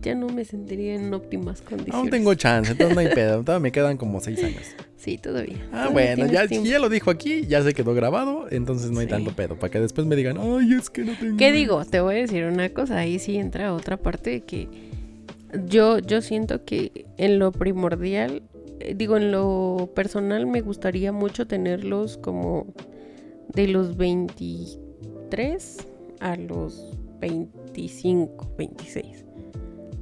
Speaker 2: Ya no me sentiría en óptimas condiciones.
Speaker 1: Aún tengo chance, entonces no hay pedo. Todavía me quedan como seis años.
Speaker 2: Sí, todavía.
Speaker 1: Ah,
Speaker 2: Todavía
Speaker 1: bueno, ya, ya lo dijo aquí, ya se quedó grabado, entonces no hay
Speaker 2: Sí.
Speaker 1: tanto pedo. Para que después me digan, ay, es que no tengo.
Speaker 2: ¿Qué digo? Te voy a decir una cosa, ahí sí entra otra parte que yo, yo siento que en lo primordial, eh, digo, en lo personal me gustaría mucho tenerlos como de los 23 a los 25, 26.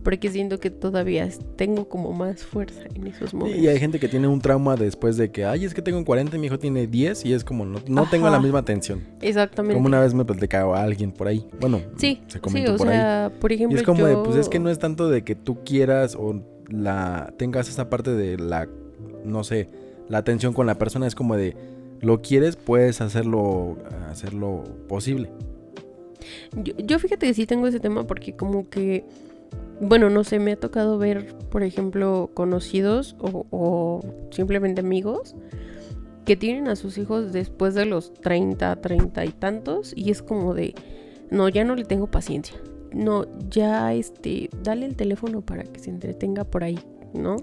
Speaker 2: Porque siento que todavía tengo como más fuerza en esos momentos.
Speaker 1: Y hay gente que tiene un trauma después de que, ay, es que tengo 40 y mi hijo tiene 10 y es como, no, no tengo la misma atención.
Speaker 2: Exactamente.
Speaker 1: Como una vez me platicaba a alguien por ahí. Bueno,
Speaker 2: Sí,
Speaker 1: se
Speaker 2: sí,
Speaker 1: comentó
Speaker 2: o
Speaker 1: por ahí.
Speaker 2: sea, por
Speaker 1: Y
Speaker 2: ejemplo,
Speaker 1: es como de, pues es que no es tanto de que tú quieras o la tengas esa parte de la, no sé, la atención con la persona, es como de, lo quieres, puedes hacerlo, hacerlo posible.
Speaker 2: Yo, yo fíjate que sí tengo ese tema porque como que, bueno, no sé, me ha tocado ver, por ejemplo, conocidos o, simplemente amigos que tienen a sus hijos después de los 30, 30 y tantos y es como de, no, ya no le tengo paciencia. No, ya este, dale el teléfono para que se entretenga por ahí, ¿no?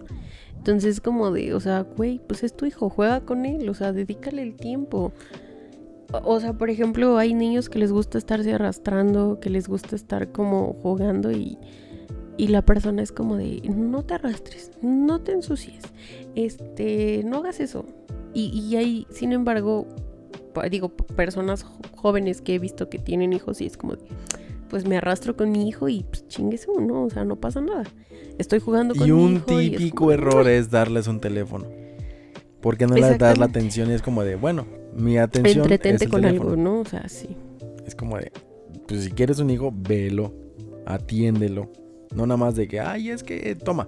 Speaker 2: Entonces como de, o sea, güey, pues es tu hijo, juega con él, o sea, dedícale el tiempo. O sea, por ejemplo, hay niños que les gusta estarse arrastrando, que les gusta estar como jugando y, y la persona es como de, no te arrastres, no te ensucies, este, no hagas eso. Y, y hay, sin embargo, digo, personas jóvenes que he visto que tienen hijos y es como de, pues me arrastro con mi hijo y pues chinguese uno, o sea, no pasa nada. Estoy jugando con
Speaker 1: Y
Speaker 2: mi
Speaker 1: un
Speaker 2: hijo y es
Speaker 1: típico
Speaker 2: como
Speaker 1: error es darles un teléfono. Porque no les das la atención y es como de, bueno, mi atención es
Speaker 2: Entretente
Speaker 1: el
Speaker 2: con
Speaker 1: teléfono.
Speaker 2: algo, ¿no? O sea, sí.
Speaker 1: Es como de, pues si quieres un hijo, velo, atiéndelo. No nada más de que, ay, es que, toma,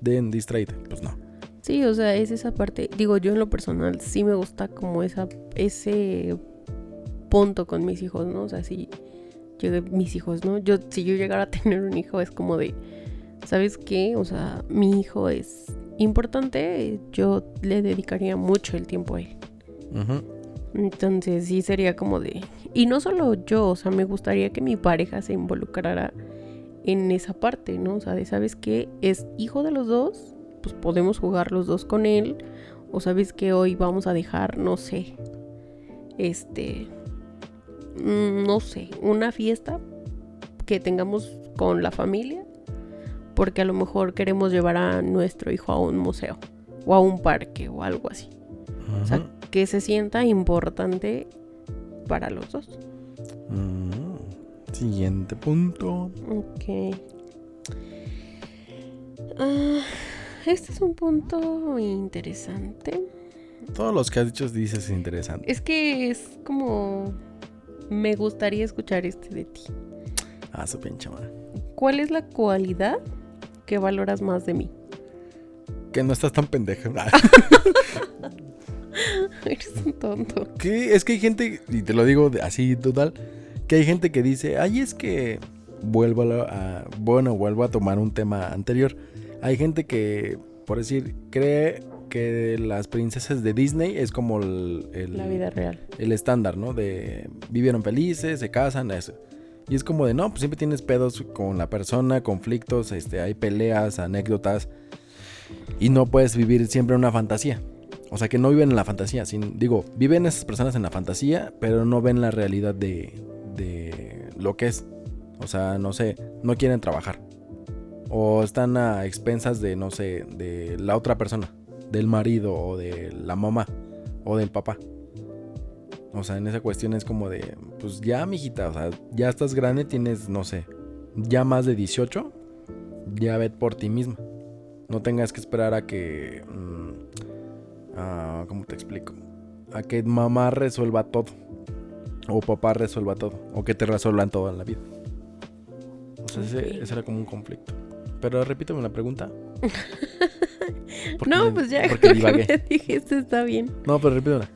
Speaker 1: den, distraíte. Pues no.
Speaker 2: Sí, o sea, es esa parte. Digo, yo en lo personal sí me gusta como esa, ese punto con mis hijos, ¿no? O sea, si llegué mis hijos, ¿no? Yo, si yo llegara a tener un hijo, es como de, ¿sabes qué? O sea, mi hijo es importante, yo le dedicaría mucho el tiempo a él. Entonces sí sería como de... Y no solo yo, o sea, me gustaría que mi pareja se involucrara en esa parte, ¿no? O sea, de, ¿sabes qué? Es hijo de los dos, pues podemos jugar los dos con él. O sabes que hoy vamos a dejar, no sé, este, mm, no sé, una fiesta que tengamos con la familia, porque a lo mejor queremos llevar a nuestro hijo a un museo o a un parque o algo así. O sea, que se sienta importante para los dos.
Speaker 1: Siguiente punto.
Speaker 2: Ok. Ah, este es un punto interesante.
Speaker 1: Todos los que has dicho dices interesante.
Speaker 2: Es que es como... Me gustaría escuchar este de ti.
Speaker 1: Ah, su pinche madre.
Speaker 2: ¿Cuál es la cualidad que valoras más de mí?
Speaker 1: Que no estás tan pendeja.
Speaker 2: Eres un tonto.
Speaker 1: que es que hay gente, y te lo digo así total, que hay gente que dice, ay, es que vuelvo a, bueno, vuelvo a tomar un tema anterior. Hay gente que, por decir, cree que las princesas de Disney es como el, el-
Speaker 2: La vida real.
Speaker 1: el estándar, ¿no? De vivieron felices, se casan, eso. Y es como de, no, pues siempre tienes pedos con la persona, conflictos, este, hay peleas, anécdotas. Y no puedes vivir siempre una fantasía. O sea, que no viven en la fantasía. Sin, digo, viven esas personas en la fantasía, pero no ven la realidad de, de lo que es. O sea, no sé, no quieren trabajar. O están a expensas de, no sé, de la otra persona. Del marido o de la mamá o del papá. O sea, en esa cuestión es como de, pues ya, mijita, o sea, ya estás grande, tienes, no sé, ya más de 18, ya ve por ti misma. No tengas que esperar a que, mm, ah, ¿cómo te explico? A que mamá resuelva todo. O papá resuelva todo. O que te resuelvan todo en la vida. O sea, ese, ese era como un conflicto. Pero repíteme la pregunta.
Speaker 2: No,
Speaker 1: me-
Speaker 2: pues ya
Speaker 1: Porque
Speaker 2: que
Speaker 1: divagué.
Speaker 2: me dijiste está bien.
Speaker 1: No, pero repítela.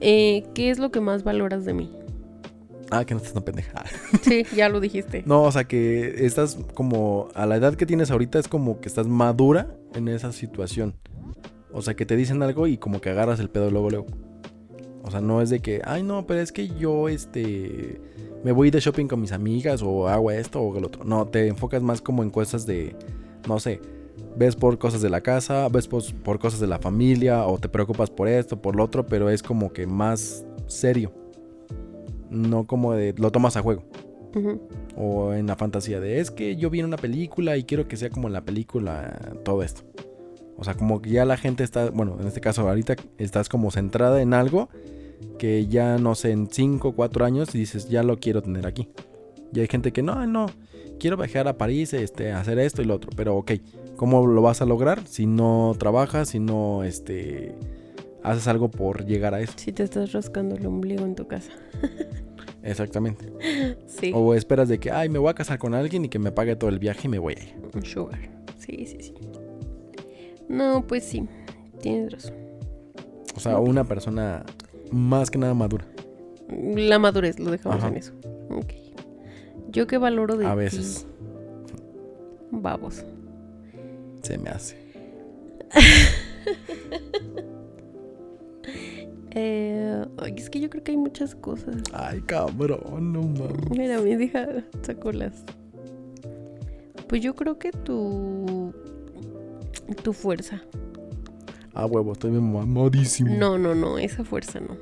Speaker 2: Eh, ¿Qué es lo que más valoras de mí?
Speaker 1: Ah, que no estás tan pendeja.
Speaker 2: Sí, ya lo dijiste.
Speaker 1: No, o sea que estás como a la edad que tienes ahorita es como que estás madura en esa situación. O sea que te dicen algo y como que agarras el pedo luego luego. O sea, no es de que, ay, no, pero es que yo, este, me voy de shopping con mis amigas o hago esto o lo otro. No, te enfocas más como en cosas de, no sé, ves por cosas de la casa, ves por, por cosas de la familia o te preocupas por esto, por lo otro, pero es como que más serio. No como de, lo tomas a juego. O en la fantasía de, es que yo vi en una película y quiero que sea como en la película todo esto. O sea, como que ya la gente está, bueno, en este caso ahorita estás como centrada en algo que ya no sé, en 5 o 4 años y dices, ya lo quiero tener aquí. Y hay gente que no, no, quiero viajar a París, este, hacer esto y lo otro. Pero ok, ¿cómo lo vas a lograr si no trabajas, si no, este, haces algo por llegar a eso?
Speaker 2: Si te estás rascando el ombligo en tu casa.
Speaker 1: Exactamente.
Speaker 2: Sí.
Speaker 1: O esperas de que, ay, me voy a casar con alguien y que me pague todo el viaje y me voy a ir.
Speaker 2: Un sugar. Sí, sí, sí. No, pues sí. Tienes razón.
Speaker 1: O sea, una persona más que nada madura.
Speaker 2: La madurez, lo dejamos
Speaker 1: Ajá.
Speaker 2: en eso. Ok. Yo que valoro de
Speaker 1: A
Speaker 2: ti,
Speaker 1: veces
Speaker 2: Babos.
Speaker 1: se me hace.
Speaker 2: Eh, es que yo creo que hay muchas cosas.
Speaker 1: Ay, cabrón, no mames.
Speaker 2: Mira, mi hija sacó las. Pues yo creo que tu. Tu fuerza.
Speaker 1: Ah, huevo, estoy bien mamadísimo.
Speaker 2: No, no, no, esa fuerza no.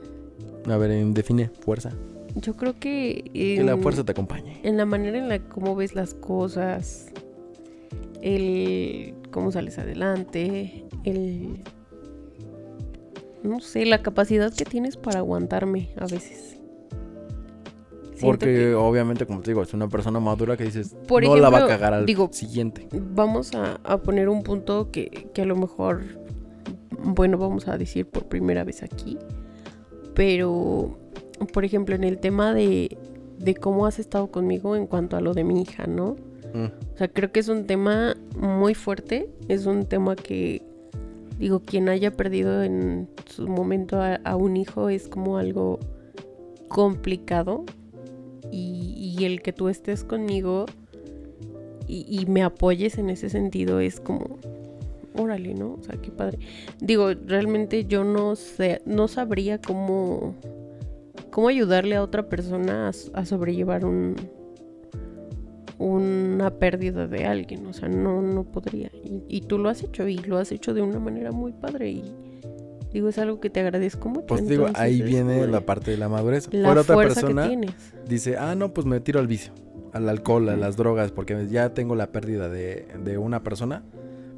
Speaker 1: A ver, define fuerza.
Speaker 2: Yo creo que.
Speaker 1: Que la fuerza te acompañe.
Speaker 2: En la manera en la cómo ves las cosas. El. cómo sales adelante. El. No sé, la capacidad que tienes para aguantarme a veces.
Speaker 1: Porque
Speaker 2: que-
Speaker 1: obviamente, como te digo, es una persona madura que dices,
Speaker 2: Por
Speaker 1: no la va a cagar al
Speaker 2: digo,
Speaker 1: siguiente.
Speaker 2: vamos a, a poner un punto que, que a lo mejor, bueno, vamos a decir por primera vez aquí, pero, por ejemplo, en el tema de, de cómo has estado conmigo en cuanto a lo de mi hija, ¿no?
Speaker 1: Mm,
Speaker 2: O sea, creo que es un tema muy fuerte, es un tema que, digo, quien haya perdido en su momento a, a un hijo es como algo complicado y, y el que tú estés conmigo y, y me apoyes en ese sentido es como, órale, ¿no? O sea, qué padre. Digo, realmente yo no sé, no sabría cómo, cómo ayudarle a otra persona a, sobrellevar un, una pérdida de alguien, o sea, no, no podría. Y, y tú lo has hecho y lo has hecho de una manera muy padre y digo, es algo que te agradezco mucho.
Speaker 1: Pues digo, ahí
Speaker 2: es
Speaker 1: viene la parte de la madurez.
Speaker 2: la
Speaker 1: Fuera otra persona dice, ah, no, pues me tiro al vicio, al alcohol, a las drogas, porque ya tengo la pérdida de, de una persona,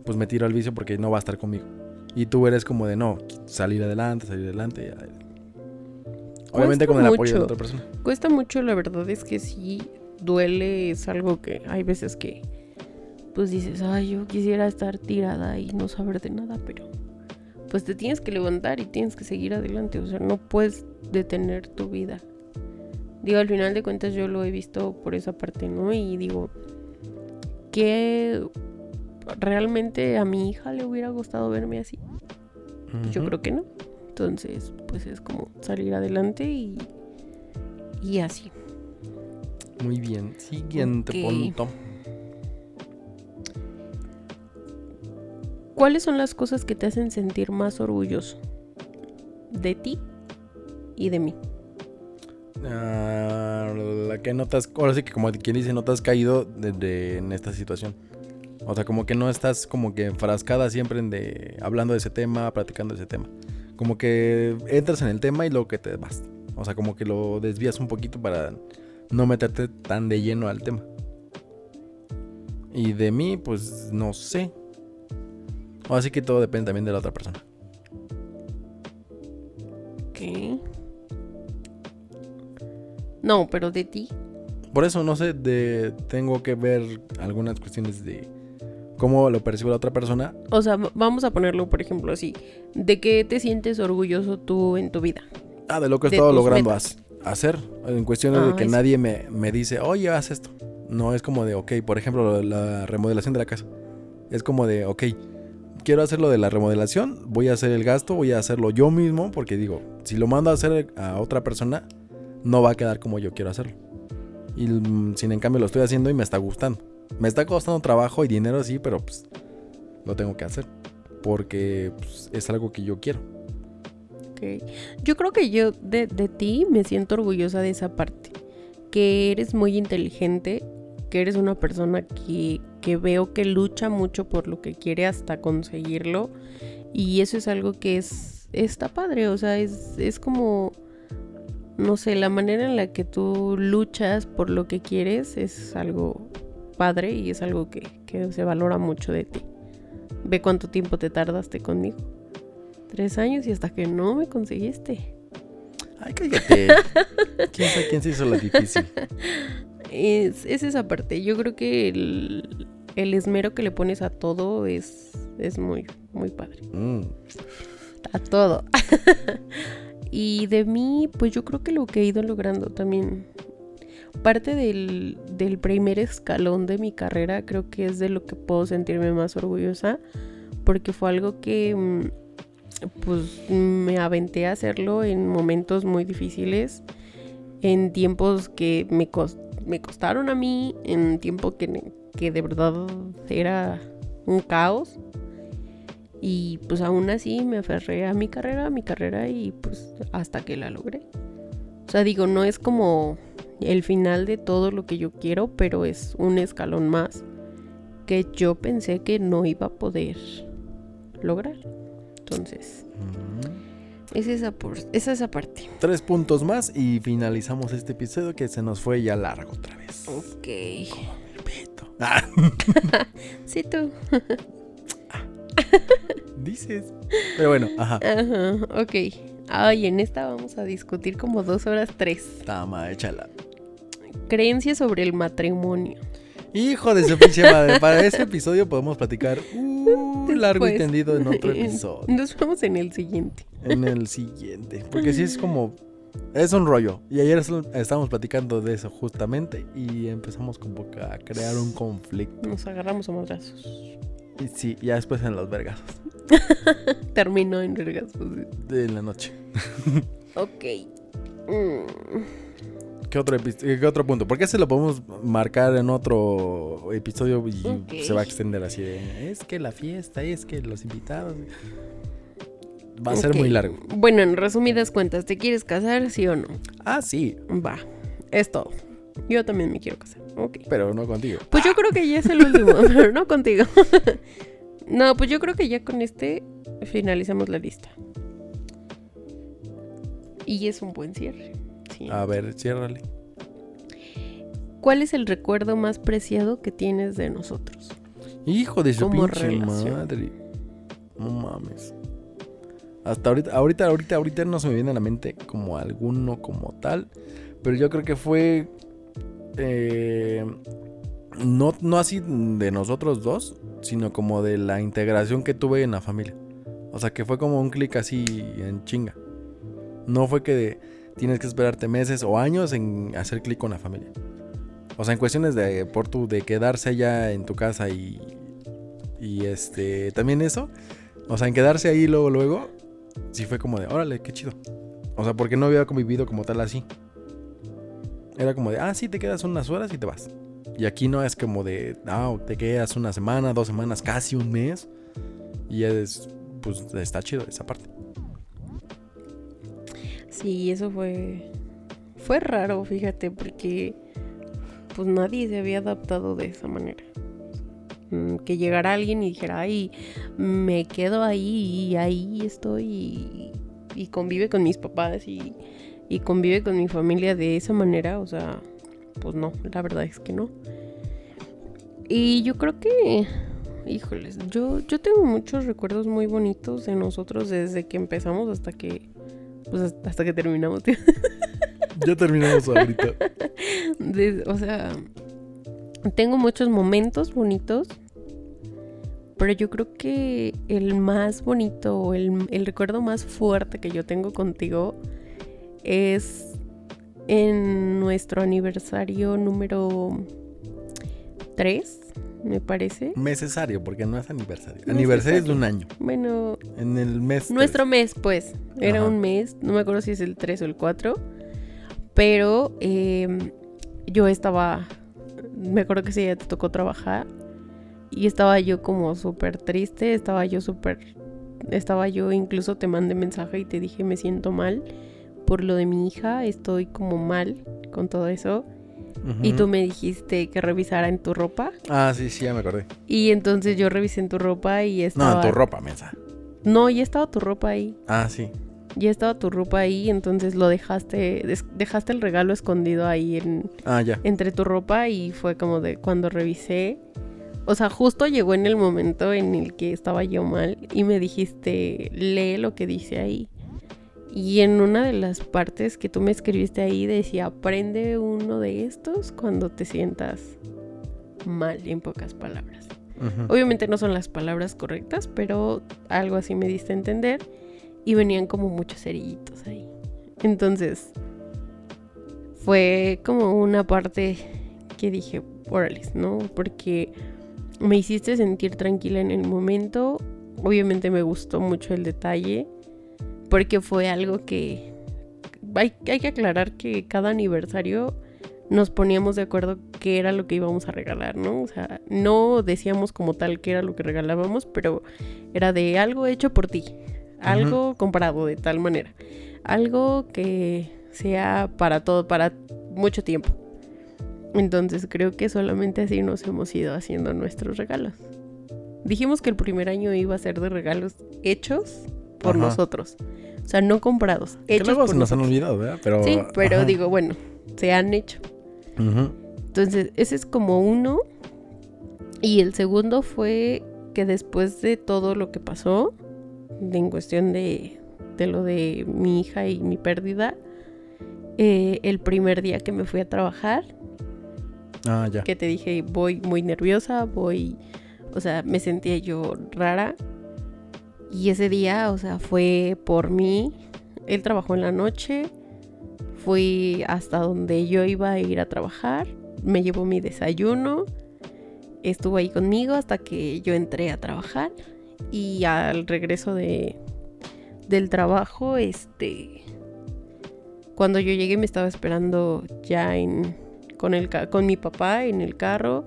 Speaker 1: pues me tiro al vicio porque no va a estar conmigo. Y tú eres como de, no, salir adelante, salir adelante. Obviamente
Speaker 2: Cuesta
Speaker 1: con el apoyo de la otra persona.
Speaker 2: Cuesta mucho, la verdad es que sí duele, es algo que hay veces que pues dices, ay, yo quisiera estar tirada y no saber de nada, pero pues te tienes que levantar y tienes que seguir adelante, o sea, no puedes detener tu vida. Digo, al final de cuentas yo lo he visto por esa parte, ¿no? Y digo, que realmente a mi hija le hubiera gustado verme así. Yo
Speaker 1: Ujú.
Speaker 2: creo que no. Entonces, pues es como salir adelante y, y así.
Speaker 1: Muy bien. Siguiente punto.
Speaker 2: ¿Cuáles son las cosas que te hacen sentir más orgulloso? De ti y de mí.
Speaker 1: Ah, la que no te has, ahora sí que como quien dice, no te has caído de- de- en esta situación. O sea, como que no estás como que enfrascada siempre en de hablando de ese tema, platicando de ese tema. Como que entras en el tema y luego que te vas. O sea, como que lo desvías un poquito para no meterte tan de lleno al tema. Y de mí, pues no sé. Así que todo depende también de la otra persona.
Speaker 2: Ok. No, pero de ti.
Speaker 1: Por eso, no sé, de, tengo que ver algunas cuestiones de cómo lo percibe la otra persona.
Speaker 2: O sea, vamos a ponerlo, por ejemplo, así. ¿De qué te sientes orgulloso tú en tu vida?
Speaker 1: Ah, de lo que he
Speaker 2: De
Speaker 1: estado logrando hacer. En cuestiones de
Speaker 2: Ah,
Speaker 1: que
Speaker 2: eso.
Speaker 1: nadie me, me dice, oye, haz esto. No es como de, ok, por ejemplo, la remodelación de la casa. Es como de, ok, quiero hacer lo de la remodelación, voy a hacer el gasto, voy a hacerlo yo mismo, porque digo, si lo mando a hacer a otra persona, no va a quedar como yo quiero hacerlo. Y mm, sin en cambio lo estoy haciendo y me está gustando. Me está costando trabajo y dinero, sí, pero pues lo tengo que hacer. Porque pues, es algo que yo quiero.
Speaker 2: Ok. Yo creo que yo de, de ti me siento orgullosa de esa parte. Que eres muy inteligente, que eres una persona que, que veo que lucha mucho por lo que quiere hasta conseguirlo. Y eso es algo que es está padre, o sea, es, es como, no sé, la manera en la que tú luchas por lo que quieres es algo padre y es algo que, que se valora mucho de ti. Ve cuánto tiempo te tardaste conmigo. Tres años y hasta que no me conseguiste.
Speaker 1: Ay, cállate. ¿Quién sabe quién se hizo la difícil?
Speaker 2: Es, es esa parte. Yo creo que el, el esmero que le pones a todo es, es muy, muy padre.
Speaker 1: Mm.
Speaker 2: A todo. y de mí, pues yo creo que lo que he ido logrando también. Parte del, del primer escalón de mi carrera creo que es de lo que puedo sentirme más orgullosa. Porque fue algo que mm, pues me aventé a hacerlo en momentos muy difíciles. En tiempos que me, cos- me costaron a mí. En tiempo que, que de verdad era un caos. Y pues aún así me aferré a mi carrera, a mi carrera y pues hasta que la logré. O sea, digo, no es como el final de todo lo que yo quiero, pero es un escalón más que yo pensé que no iba a poder lograr. Entonces,
Speaker 1: Mm.
Speaker 2: es esa, por, es esa parte.
Speaker 1: Tres puntos más y finalizamos este episodio que se nos fue ya largo otra vez.
Speaker 2: Ok.
Speaker 1: Pito. Ah,
Speaker 2: Sí, tú.
Speaker 1: dices. Pero bueno, ajá.
Speaker 2: Ajá, ok. Ay, en esta vamos a discutir como dos horas tres.
Speaker 1: Tama, échala.
Speaker 2: Creencias sobre el matrimonio.
Speaker 1: Hijo de su pinche madre. Para ese episodio podemos platicar uh, largo y tendido en otro episodio.
Speaker 2: Nos vemos en el siguiente.
Speaker 1: En el siguiente. Porque sí es como. Es un rollo. Y ayer es- estábamos platicando de eso justamente. Y empezamos como a crear un conflicto.
Speaker 2: Nos agarramos a madrazos.
Speaker 1: Y sí, ya después en los vergazos.
Speaker 2: Terminó en vergas.
Speaker 1: De la noche.
Speaker 2: Ok. Mm,
Speaker 1: ¿Qué otro, eh, qué otro punto? Porque ese lo podemos marcar en otro episodio y se va a extender así de, es que la fiesta, es que los invitados. Va a ser muy largo.
Speaker 2: Bueno, en resumidas cuentas, ¿te quieres casar, sí o no?
Speaker 1: Ah, sí,
Speaker 2: Va. Es todo. Yo también me quiero casar. Ok.
Speaker 1: pero no contigo.
Speaker 2: Pues yo creo que ya es el último, pero no contigo. no, pues yo creo que ya con este finalizamos la lista. Y es un buen cierre. Sí.
Speaker 1: A ver, ciérrale.
Speaker 2: ¿Cuál es el recuerdo más preciado que tienes de nosotros?
Speaker 1: Hijo de su pinche
Speaker 2: relación.
Speaker 1: madre. No mames. Hasta ahorita, ahorita, ahorita, ahorita no se me viene a la mente como alguno como tal. Pero yo creo que fue. eh, no, no así de nosotros dos, sino como de la integración que tuve en la familia. O sea, que fue como un clic así en chinga. No fue que de- tienes que esperarte meses o años en hacer clic con la familia. O sea, en cuestiones de por tu de quedarse allá en tu casa y y este también eso, o sea, en quedarse ahí luego luego sí fue como de, órale, qué chido. O sea, porque no había convivido como tal así. Era como de, ah, sí, te quedas unas horas y te vas. Y aquí no es como de, ah, te quedas una semana, dos semanas, casi un mes. Y es, pues está chido esa parte.
Speaker 2: Sí, eso fue. Fue raro, fíjate, porque pues nadie se había adaptado de esa manera. Mm, Que llegara alguien y dijera, ay, me quedo ahí y ahí estoy y, convive con mis papás y, y convive con mi familia de esa manera, o sea, pues no, la verdad es que no. Y yo creo que, híjoles, yo, yo tengo muchos recuerdos muy bonitos de nosotros desde que empezamos hasta que, pues hasta que terminamos. tío.
Speaker 1: Ya terminamos ahorita.
Speaker 2: De- o sea, tengo muchos momentos bonitos, pero yo creo que el más bonito, el, el recuerdo más fuerte que yo tengo contigo es en nuestro aniversario número 3, me parece.
Speaker 1: Necesario, porque no es aniversario.
Speaker 2: Necesario.
Speaker 1: Aniversario es de un año.
Speaker 2: Bueno,
Speaker 1: En el mes.
Speaker 2: Nuestro
Speaker 1: tres.
Speaker 2: mes, pues. Era
Speaker 1: Ajá.
Speaker 2: un mes, no me acuerdo si es el 3 o el 4. Pero eh, yo estaba. Me acuerdo que ese día te tocó trabajar. Y estaba yo como súper triste, estaba yo súper estaba yo, incluso te mandé mensaje y te dije me siento mal por lo de mi hija, estoy como mal con todo eso. Y tú me dijiste que revisara en tu ropa.
Speaker 1: Ah, sí, sí, ya me acordé.
Speaker 2: Y entonces yo revisé en tu ropa y
Speaker 1: No,
Speaker 2: estaba...
Speaker 1: en tu ropa, mensa.
Speaker 2: No, ya estaba tu ropa ahí.
Speaker 1: Ah, sí.
Speaker 2: Ya estaba tu ropa ahí, entonces lo dejaste, dejaste el regalo escondido ahí en,
Speaker 1: Ah, ya.
Speaker 2: entre tu ropa y fue como de cuando revisé. O sea, justo llegó en el momento en el que estaba yo mal y me dijiste, lee lo que dice ahí. Y en una de las partes que tú me escribiste ahí decía, aprende uno de estos cuando te sientas mal, en pocas palabras. Obviamente no son las palabras correctas, pero algo así me diste a entender. Y venían como muchos cerillitos ahí. Entonces, fue como una parte que dije, órale, ¿no? Porque me hiciste sentir tranquila en el momento. Obviamente me gustó mucho el detalle. Porque fue algo que... Hay, hay que aclarar que cada aniversario nos poníamos de acuerdo qué era lo que íbamos a regalar, ¿no? O sea, no decíamos como tal qué era lo que regalábamos, pero era de algo hecho por ti, algo comprado de tal manera, algo que sea para todo, para mucho tiempo. Entonces creo que solamente así nos hemos ido haciendo nuestros regalos. Dijimos que el primer año iba a ser de regalos hechos por
Speaker 1: Ajá.
Speaker 2: nosotros. O sea, no comprados,
Speaker 1: Que
Speaker 2: hechos
Speaker 1: luego
Speaker 2: por
Speaker 1: se nos han olvidado, ¿verdad? Pero,
Speaker 2: Sí, pero
Speaker 1: ajá.
Speaker 2: digo, bueno, se han hecho. Entonces, ese es como uno. Y el segundo fue que después de todo lo que pasó, en cuestión de, de lo de mi hija y mi pérdida, eh, el primer día que me fui a trabajar,
Speaker 1: Ah, ya.
Speaker 2: que te dije, voy muy nerviosa, voy, o sea, me sentía yo rara. Y ese día, o sea, fue por mí. Él trabajó en la noche, fui hasta donde yo iba a ir a trabajar, me llevó mi desayuno, estuvo ahí conmigo hasta que yo entré a trabajar y al regreso de, del trabajo, este, cuando yo llegué me estaba esperando ya en, con, el, con mi papá en el carro.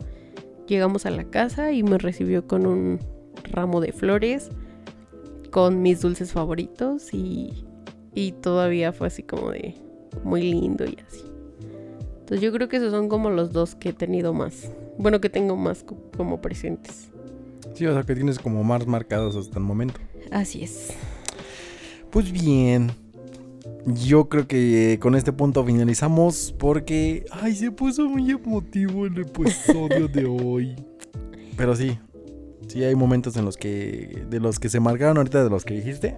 Speaker 2: Llegamos a la casa y me recibió con un ramo de flores, con mis dulces favoritos y, y todavía fue así como de muy lindo y así. Entonces yo creo que esos son como los dos que he tenido más. Bueno, que tengo más co- como presentes.
Speaker 1: Sí, o sea que tienes como más marcados hasta el momento.
Speaker 2: Así es.
Speaker 1: Pues bien. Yo creo que con este punto finalizamos porque... Ay, se puso muy emotivo el episodio de hoy. Pero sí. Sí hay momentos en los que... De los que se marcaron ahorita de los que dijiste.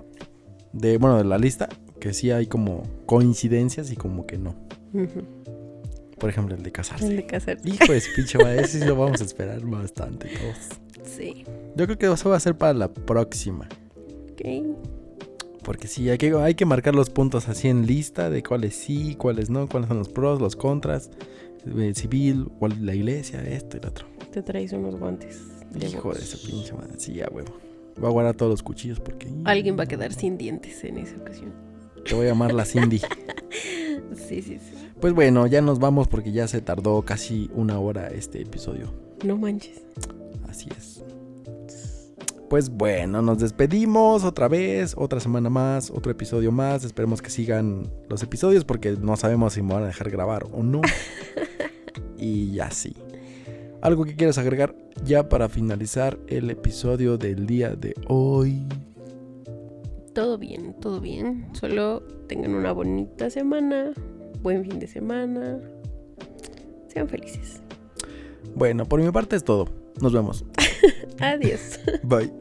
Speaker 1: De, bueno, de la lista. Que sí hay como coincidencias y como que no. Por ejemplo, el de
Speaker 2: El
Speaker 1: casarse.
Speaker 2: de casarse.
Speaker 1: Hijo de pinche madre, ese sí lo vamos a esperar bastante todos.
Speaker 2: Sí.
Speaker 1: Yo creo que eso va a ser para la próxima.
Speaker 2: Ok.
Speaker 1: Porque sí, hay que, hay que marcar los puntos así en lista de cuáles sí, cuáles no, cuáles son los pros, los contras, el civil, cuál la iglesia, esto y lo otro.
Speaker 2: Te traes unos guantes. De
Speaker 1: Hijo
Speaker 2: box.
Speaker 1: de ese pinche madre. Sí, ya, huevo. Voy a guardar todos los cuchillos porque.
Speaker 2: Alguien va a quedar sin dientes en esa ocasión.
Speaker 1: Te voy a llamar la Cindy.
Speaker 2: Sí, sí, sí.
Speaker 1: pues bueno, ya nos vamos porque ya se tardó casi una hora este episodio.
Speaker 2: No manches.
Speaker 1: Así es. Pues bueno, nos despedimos otra vez, otra semana más, otro episodio más. Esperemos que sigan los episodios porque no sabemos si me van a dejar grabar o no. y ya sí. ¿Algo que quieras agregar ya para finalizar el episodio del día de hoy?
Speaker 2: Todo bien, todo bien. Solo tengan una bonita semana, buen fin de semana. Sean felices.
Speaker 1: Bueno, por mi parte es todo. Nos vemos.
Speaker 2: Adiós.
Speaker 1: Bye.